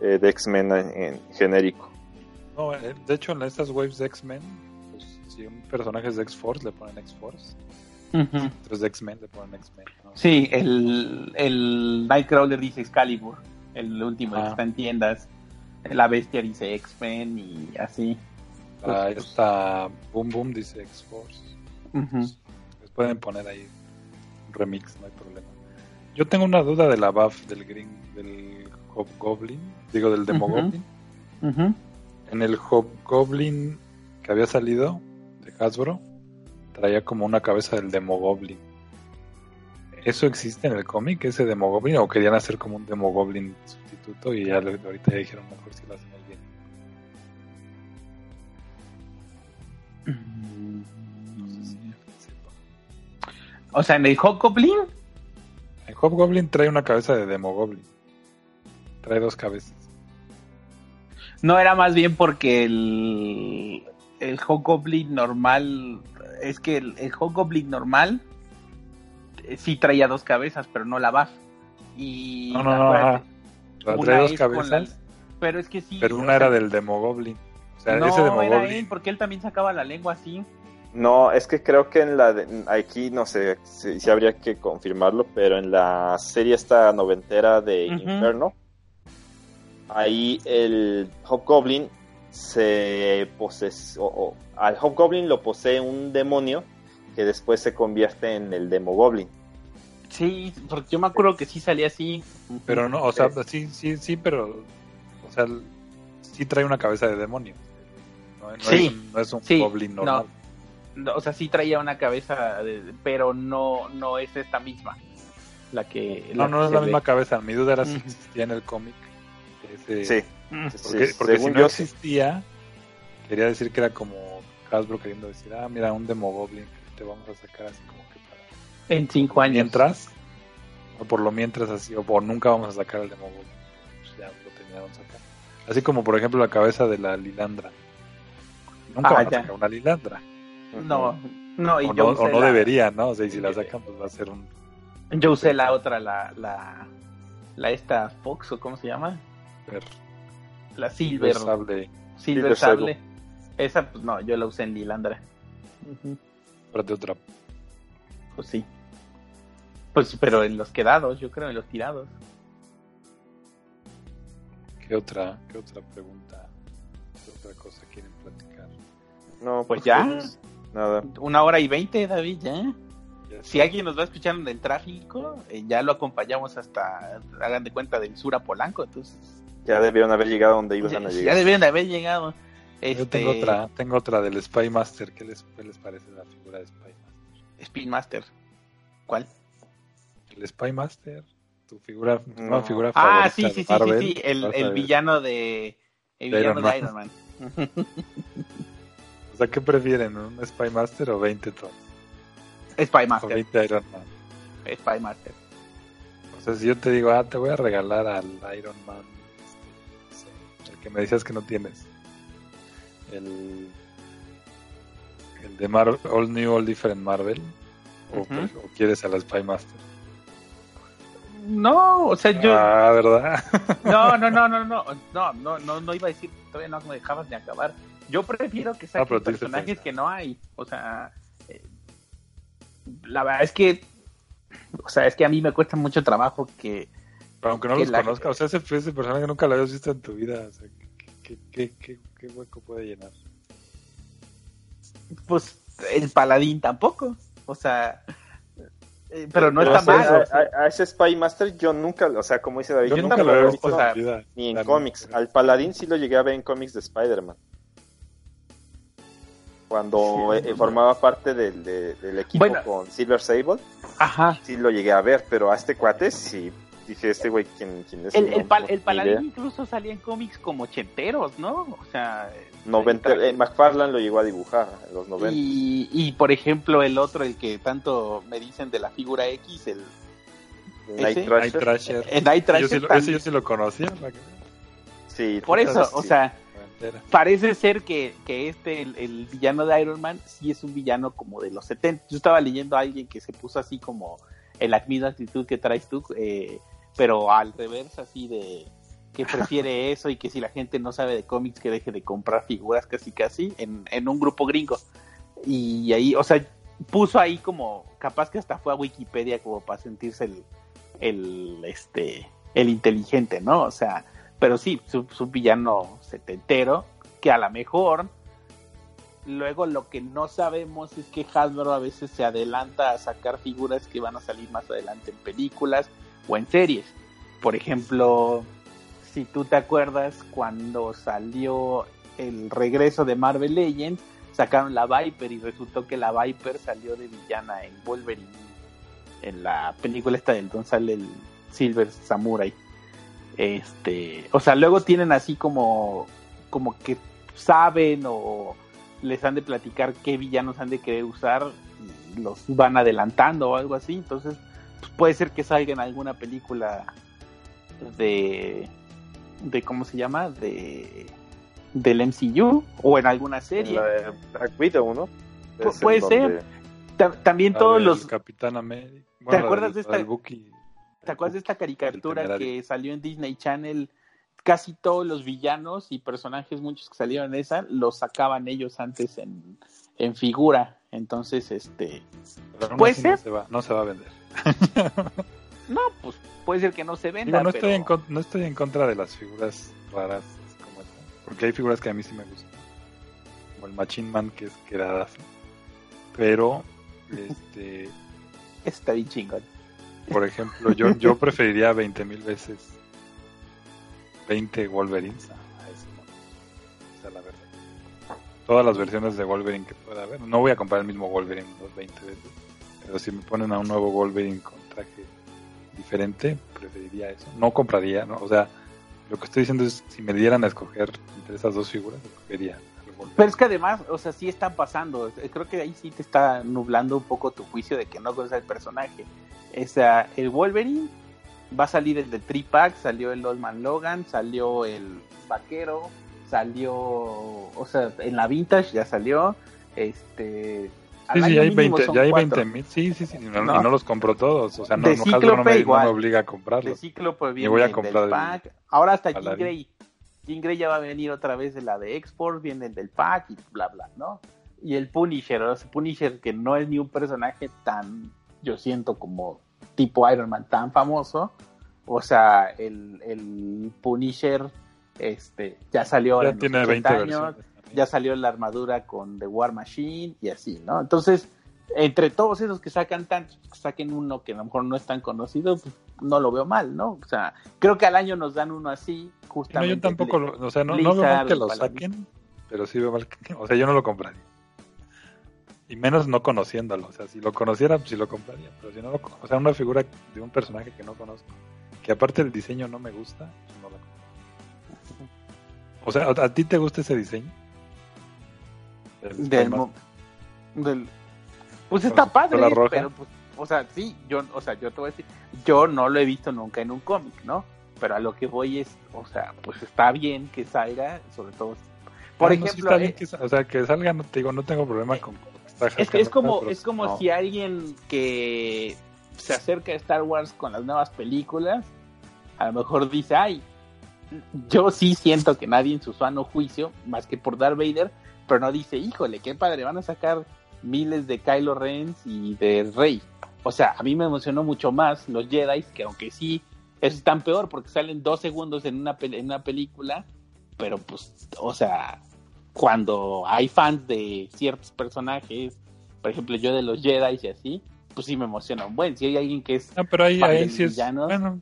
eh, de X-Men en, genérico. No, eh, de hecho en estas waves de X-Men, pues, si un personaje es de X-Force, le ponen X-Force. Uh de X-Men le ponen X-Men. Sí, el, el Nightcrawler dice Excalibur, el último que está en tiendas. La bestia dice X-Men y así. Ah, esta Boom Boom dice X-Force. Les pueden poner ahí un remix, no hay problema. Yo tengo una duda de la buff del Green, del Hobgoblin, digo del Demogoblin. En el Hobgoblin que había salido de Hasbro, traía como una cabeza del Demogoblin. ¿Eso existe en el cómic, ese Demogoblin? ¿O querían hacer como un Demogoblin sustituto y ya ahorita ya dijeron mejor si lo hacen O sea, en el Hobgoblin. El Hobgoblin trae una cabeza de Demogoblin. Trae dos cabezas. No era más bien porque el, el Hobgoblin normal. Es que el, el Hobgoblin normal eh, sí traía dos cabezas, pero no la buff. Y No, no, no, Trae dos cabezas, la- pero es que sí. pero una sea, era del Demogoblin. O sea, no, ese era él, porque él también sacaba la lengua así. No, es que creo que en la de- aquí no sé si, si habría que confirmarlo, pero en la serie esta noventera de Ujú. Inferno, ahí el Hobgoblin se poses o- o- al Hobgoblin lo posee un demonio que después se convierte en el Demogoblin. Sí, porque yo me acuerdo que sí salía así. Pero no, o sea, sí, sí, sí, pero. O sea, sí trae una cabeza de demonio. No, no Sí, es, un- no es un sí, Goblin normal. No, o sea, sí traía una cabeza, de- pero no, no es esta misma. La que. No, no, es la misma cabeza. Mi duda era si existía en el cómic. ese- Sí. Porque, sí, porque si no yo, existía, quería decir que era como Hasbro queriendo decir, ah, mira, un Demogoblin que te vamos a sacar así como que para. En cinco años. Mientras, o por lo mientras así, o por nunca vamos a sacar el Demogoblin. Pues ya lo teníamos sacar. Así como, por ejemplo, la cabeza de la Lilandra. Nunca Ah, van a sacar una Lilandra. No, no, y O yo no, usé o no la- debería, ¿no? O sea, y si la sacan, pues va a ser un. Yo usé la otra, la, la, la esta Fox, o cómo se llama? Super, La Silver, sable. Silver Silver Sable. Esa, pues no, yo la usé en Lilandra. Espérate otra. Pues sí. Pues, pero en los quedados, yo creo, en los tirados. ¿Qué otra, qué otra pregunta? ¿Qué otra cosa quieren? No, Pues ya. Nada. Una hora y veinte, David, ya. Ya Si alguien nos va escuchando en el tráfico, eh, ya lo acompañamos hasta, hagan de cuenta, del sur a Polanco. Entonces, Ya debieron haber llegado donde iban ya, a ya llegar. debieron de haber llegado. Yo Este, tengo otra, tengo otra del Spy Master. ¿Qué les, qué les parece la figura de Spy Master? Spin Master. ¿Cuál? El Spy Master, tu figura, No. figura Ah, favorita sí, de sí, sí, sí, Marvel, sí, el, el villano de, el De villano Iron de Man. Iron Man. O sea, ¿qué prefieren? ¿Un Spy Master o 20 Thor? Spy O Master, 20 Iron Man. Spy Master. O sea, si yo te digo, ah, te voy a regalar al Iron Man, este, no sé, el que me decías que no tienes. El, el de Marvel, All New, All Different Marvel. O, pues, o quieres al Spy Master. No, o sea, yo, Ah, ¿verdad? no, no, no, no, no, no, no, no, no iba a decir, todavía no me dejabas de acabar. Yo prefiero que Ah, saquen dices personajes que no hay, o sea, eh, la verdad es que, o sea, es que a mí me cuesta mucho trabajo que, Pero aunque no Que los la- conozcas, o sea, ese, ese personaje nunca lo habías visto en tu vida. O sea, ¿qué, qué, qué, qué hueco puede llenar? pues, el paladín tampoco, o sea, eh, pero no está mal. a, a- a ese Spy Master yo nunca, o sea, como dice David, Yo yo nunca lo había he visto o sea, en mi vida. ni en cómics. Al Paladín sí lo llegué a ver en cómics de Spider-Man. Cuando Sí. eh, formaba parte del, de- del equipo Bueno. con Silver Sable, Ajá. sí lo llegué a ver, pero a este cuate sí dije, este güey, ¿quién, quién es? El, No, el, pal- el paladín idea. incluso salía en cómics como ochenteros, ¿no? O sea, Noventa- eh, eh, McFarlane lo llegó a dibujar en los 90. Y, y por ejemplo, el otro, el que tanto me dicen de la figura X, el, Night ese- Thrasher. Night Thrasher. el Night Yo sí lo- ese yo sí lo conocía. Sí, Por eso, o sí. sea, parece ser que, que este, el, el villano de Iron Man, sí es un villano como de los 70. Yo estaba leyendo a alguien que se puso así como en la misma actitud que traes tú, eh, pero al revés, así de que prefiere eso y que si la gente no sabe de cómics que deje de comprar figuras casi casi en, en un grupo gringo. Y ahí, o sea, puso ahí como, capaz que hasta fue a Wikipedia como para sentirse el, el, este, el inteligente, ¿no? O sea, pero sí, un villano setentero que a lo mejor luego lo que no sabemos es que Hasbro a veces se adelanta a sacar figuras que van a salir más adelante en películas o en series. Por ejemplo, si tú te acuerdas cuando salió el regreso de Marvel Legends, sacaron la Viper y resultó que la Viper salió de villana en Wolverine. En la película esta del don sale el Silver Samurai. Este, o sea, luego tienen así como como que saben o les han de platicar qué villanos han de querer usar los van adelantando o algo así, entonces pues, puede ser que salga en alguna película de de cómo se llama de del MCU o en alguna serie. La de Black Widow, ¿no? Pu- puede donde- ser. Ta- también La todos los Capitán América. ¿Te Bueno, acuerdas de esta- Bucky. ¿Te acuerdas de esta caricatura que salió en Disney Channel? Casi todos los villanos y personajes, muchos que salieron en esa, los sacaban ellos antes en, en figura. Entonces, este. Puede No ser. se, va, no se va a vender. No, pues puede ser que no se venda. Digo, no, pero... estoy en, con- no estoy en contra de las figuras raras como esta. Porque hay figuras que a mí sí me gustan. Como el Machine Man, que es que era Pero, este, Está bien chingón. Por ejemplo, yo, yo preferiría 20 mil veces 20 Wolverines a, ese. O sea, la verdad. Todas las versiones de Wolverine que pueda haber. No voy a comprar el mismo Wolverine dos 20 veces. Pero si me ponen a un nuevo Wolverine con traje diferente, preferiría eso. No compraría, ¿no? O sea, lo que estoy diciendo es, si me dieran a escoger entre esas dos figuras, escogería. Pero es que además, o sea, sí están pasando. Creo que ahí sí te está nublando un poco tu juicio de que no conoces el personaje. O sea, el Wolverine va a salir el de Tripack, salió el Old Man Logan, salió el Vaquero, salió, o sea, en la Vintage ya salió. Este. Sí, sí, año hay mínimo 20, son ya hay cuatro. 20 mil. Sí, sí, sí. Y no, No. los compro todos. O sea, no, De no, Hasbro Cíclope no me, no me obliga a De comprarlos. Cíclope Y viene voy a comprar del el pack. Ahora hasta Aladdin. Grey. Jean Grey ya va a venir otra vez de la de Export, viene el del pack y bla bla, ¿no? Y el Punisher, o sea, Punisher que no es ni un personaje tan, yo siento como tipo Iron Man tan famoso. O sea, el, el Punisher este, ya salió ahora Ya en los tiene 80 20 años, ya salió la armadura con The War Machine y así, ¿no? Entonces, entre todos esos que sacan tantos, que saquen uno que a lo mejor no es tan conocido, pues, no lo veo mal, ¿no? O sea, creo que al año nos dan uno así, No, justamente. yo tampoco, lo- o sea, no, no veo mal que lo saquen, pero sí veo mal que, o sea, yo no lo compraría. Y menos no conociéndolo, o sea, si lo conociera, pues sí lo compraría, pero si no lo, o sea, una figura de un personaje que no conozco, que aparte el diseño no me gusta, pues no la compraría. O sea, ¿a, a ti te gusta ese diseño? El del, Spider-Man. mo- del- pues está padre, pero pues, o sea, sí, yo, o sea, yo te voy a decir, yo no lo he visto nunca en un cómic, ¿no? Pero a lo que voy es, o sea, pues está bien que salga, sobre todo, por Ah, no, sí ejemplo, está bien eh, que o sea, que salga, no te digo, no tengo problema con con Es, que es como, es como no. si alguien que se acerca a Star Wars con las nuevas películas, a lo mejor dice, ay, yo sí siento que nadie en su sano juicio, más que por Darth Vader, pero no dice, híjole, qué padre, van a sacar miles de Kylo Ren y de Rey. O sea, a mí me emocionó mucho más los Jedi, que aunque sí, eso es tan peor porque salen dos segundos en una, pel- en una película, pero pues, o sea, cuando hay fans de ciertos personajes, por ejemplo, yo de los Jedi y así, pues sí me emociona un buen. Si hay alguien que es No, pero ahí, fan ahí de sí es. villanos. Bueno,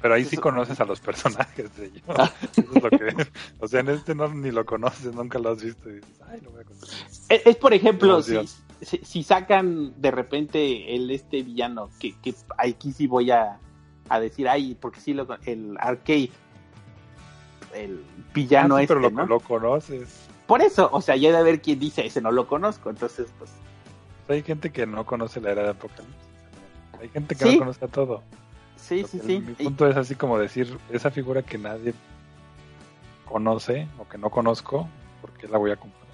pero ahí sí conoces a los personajes de ellos. Eso es lo que. O sea, en este no ni lo conoces, nunca lo has visto. Y dices, ay, lo voy a. Es, es, por ejemplo, si, si, si sacan de repente el este villano, que, que aquí sí voy a, a decir, ay, porque sí lo el arcade, el villano Ah, sí, este, pero lo, ¿no? lo conoces. Por eso, o sea, ya de ver quién dice, ese no lo conozco, entonces, pues, Hay gente que no conoce la era de Apocalipsis. Hay gente que Sí. no conoce todo. sí, sí, sí. Mi Y- punto es así como decir, esa figura que nadie conoce o que no conozco, ¿por qué la voy a comprar?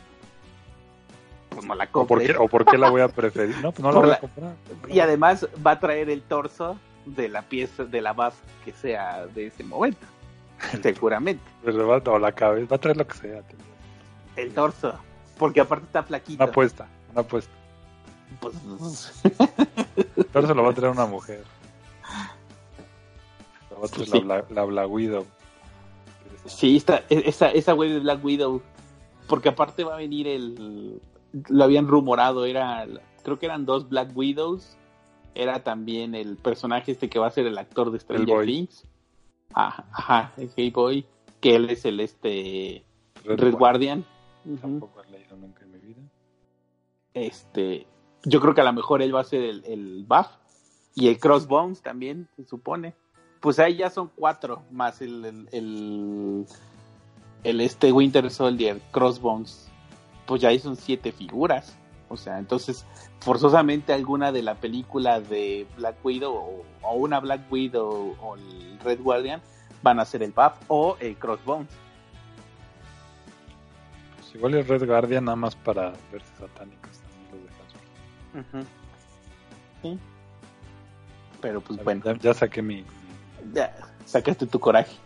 pues no la ¿O compré. qué, ¿O por qué la voy a preferir? No, pues no la voy la- a comprar. Y además va a traer el torso de la pieza, de la base que sea de ese momento, seguramente. Pero va, o la cabeza, va a traer lo que sea. El torso, porque aparte está flaquito. Una apuesta, una apuesta. Pues, Pero se lo va a traer una mujer. Lo va a traer Sí. la, la Black Widow. sí, está, e, esa, esa güey de Black Widow, porque aparte va a venir el, lo habían rumorado, era, creo que eran dos Black Widows, era también el personaje este que va a ser el actor de Stranger. Things. Ajá, ajá, el Hey Boy, que él es el este Red Red, Guardian. Tampoco he leído nunca en mi vida. Este, yo creo que a lo mejor él va a ser el, el buff. Y el Crossbones también, se supone. Pues ahí ya son cuatro, más el, el, el, el este Winter Soldier, Crossbones. Pues ya ahí son siete figuras. O sea, entonces, forzosamente alguna de la película de Black Widow o, una Black Widow o el Red Guardian van a ser el Buff o el Crossbones. Pues igual el Red Guardian nada más para verse satánicos también Sí. Pero pues bueno. Ya, saqué mi, Ya, sacaste tu coraje.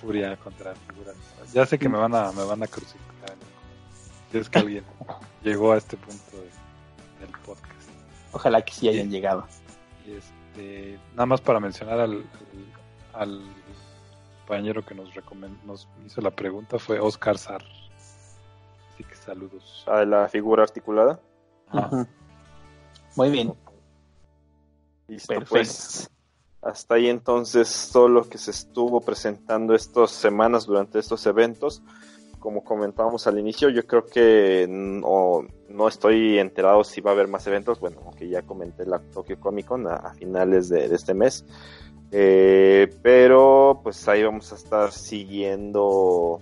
furia contra figuras. Ya sé que me van a, me van a crucificar. Si es que alguien llegó a este punto del podcast. Ojalá que sí hayan llegado. Y este, nada más para mencionar al, al, compañero que nos, nos hizo la pregunta fue Oscar Sar. Así que saludos. ¿A la figura articulada? Muy bien. Listo, pues hasta ahí entonces todo lo que se estuvo presentando estas semanas durante estos eventos como comentábamos al inicio, yo creo que no, no, estoy enterado si va a haber más eventos. Bueno, aunque ya comenté la Tokyo Comic Con a, finales de, este mes. Eh, pero pues ahí vamos a estar siguiendo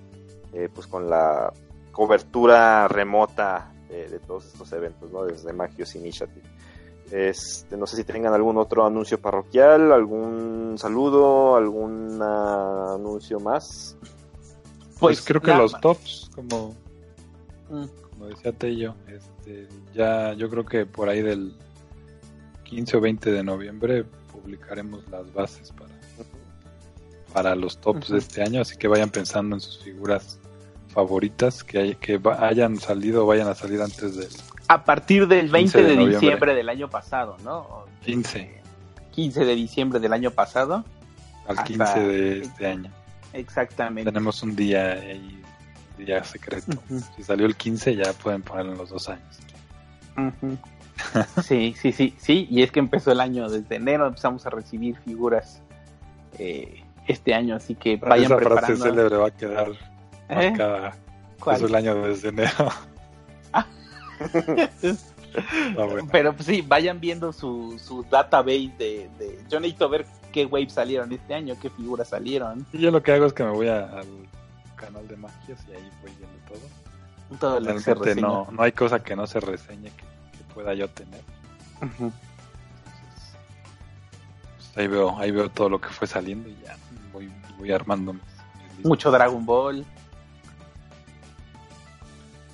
eh, pues con la cobertura remota de, todos estos eventos, ¿no? Desde Magios Initiative. Este, no sé si tengan algún otro anuncio parroquial, algún saludo, algún anuncio más. Pues, pues, creo que los tops, como, mm. como decía Tello, este, ya yo creo que por ahí del 15 o 20 de noviembre publicaremos las bases para, para los tops de este año, así que vayan pensando en sus figuras favoritas que, hay, que hayan salido o vayan a salir antes del... A partir del 20 de, diciembre del año pasado, ¿no? 15. 15 de diciembre del año pasado. Al 15 de este año. Exactamente. Tenemos un día ahí, día secreto. Si salió el 15 ya pueden ponerlo en los dos años. sí, sí, sí, sí. Y es que empezó el año desde enero, empezamos a recibir figuras eh, este año, así que vayan Esa frase célebre va a quedar ¿Eh? marcada. Es el año desde enero. Pero pues, sí, vayan viendo su, su database de, de... Yo necesito ver qué waves salieron este año, qué figuras salieron. Yo lo que hago es que me voy al canal de magias y ahí voy viendo todo. Todo lo no, no hay cosa que no se reseñe que, pueda yo tener. Entonces, pues, ahí veo, ahí veo todo lo que fue saliendo y ya voy, voy armando. Mucho Dragon Ball.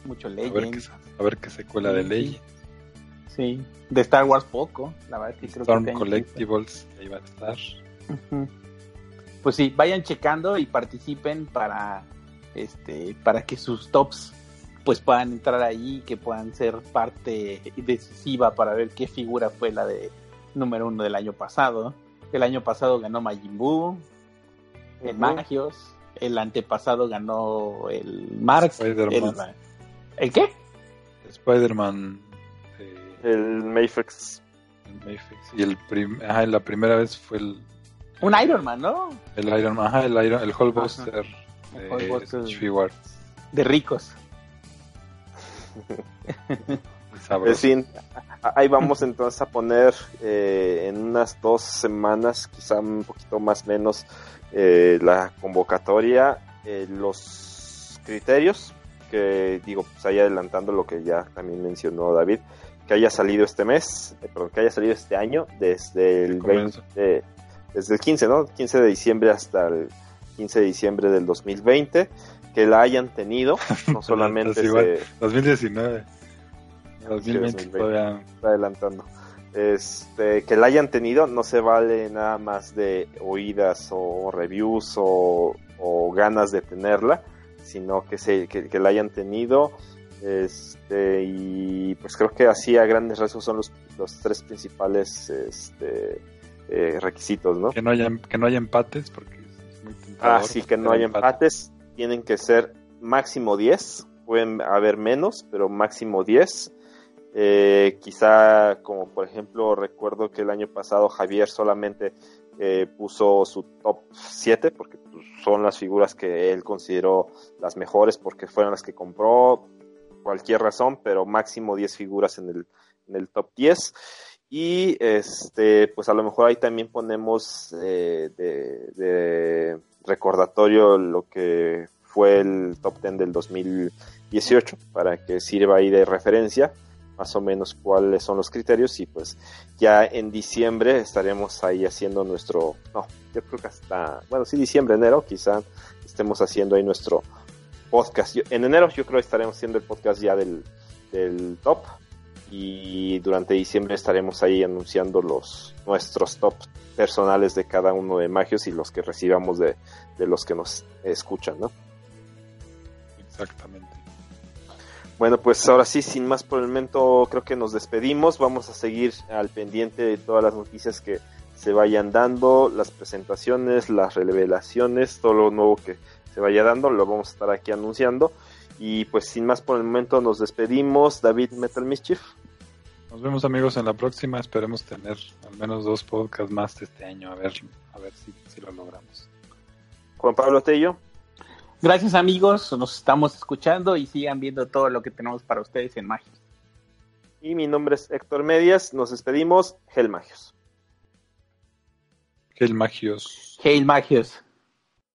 Mucho Legends. A ver qué, secuela de Legends. Sí, de Star Wars poco, la verdad que creo Storm Collectibles, ahí va a estar. Pues sí, vayan checando y participen para este para que sus tops pues puedan entrar ahí, que puedan ser parte decisiva para ver qué figura fue la de número uno del año pasado. El año pasado ganó Majin Buu, el Magios, el antepasado ganó el Mark. El, ¿El qué? Spider-Man el Mayfix. El Y el ajá, la primera vez fue el. Un Iron Man, ¿no? El Iron Man, ajá, el, Iron, el Hulkbuster de De ricos. fin, ahí vamos entonces a poner eh, en unas dos semanas, quizá un poquito más menos, eh, la convocatoria, eh, los criterios, que digo, pues ahí adelantando lo que ya también mencionó David, que haya salido este mes, eh, perdón, que haya salido este año, desde el 20, desde el 15, ¿no? 15 de diciembre hasta el 15 de diciembre del 2020, que la hayan tenido, no solamente... 2019. 2020 todavía... adelantando. Este, que la hayan tenido, no se vale nada más de oídas o reviews o, ganas de tenerla, sino que, se, que la hayan tenido este, y pues creo que así a grandes rasgos son los, los tres principales este, eh, requisitos, ¿no? Que no, haya, que no haya empates, porque es muy Ah, sí, que no haya empates. Tienen que ser máximo 10. Pueden haber menos, pero máximo 10. Eh, quizá, como por ejemplo, recuerdo que el año pasado Javier solamente eh, puso su top 7, porque pues, son las figuras que él consideró las mejores, porque fueron las que compró cualquier razón, pero máximo 10 figuras en el, en el top 10. Y este, pues a lo mejor ahí también ponemos eh, de, recordatorio lo que fue el top 10 del 2018 para que sirva ahí de referencia. más o menos cuáles son los criterios y pues ya en diciembre estaremos ahí haciendo nuestro, no, yo creo que hasta, bueno, sí, diciembre, enero, quizá estemos haciendo ahí nuestro podcast. en enero yo creo que estaremos haciendo el podcast ya del, del top y durante diciembre estaremos ahí anunciando los nuestros top personales de cada uno de Magios y los que recibamos de, de los que nos escuchan, ¿no? Exactamente. Bueno, pues ahora sí, sin más por el momento, creo que nos despedimos. Vamos a seguir al pendiente de todas las noticias que se vayan dando, las presentaciones, las revelaciones, todo lo nuevo que se vaya dando, lo vamos a estar aquí anunciando. Y pues sin más por el momento nos despedimos. David Metal Mischief. Nos vemos amigos en la próxima. Esperemos tener al menos dos podcasts más este año. A ver, a ver si, si lo logramos. Juan Pablo Tello. Gracias amigos, nos estamos escuchando y sigan viendo todo lo que tenemos para ustedes en Magios. Y mi nombre es Héctor Medias, nos despedimos, Gel Magios. Gel Magios. Gel Magios.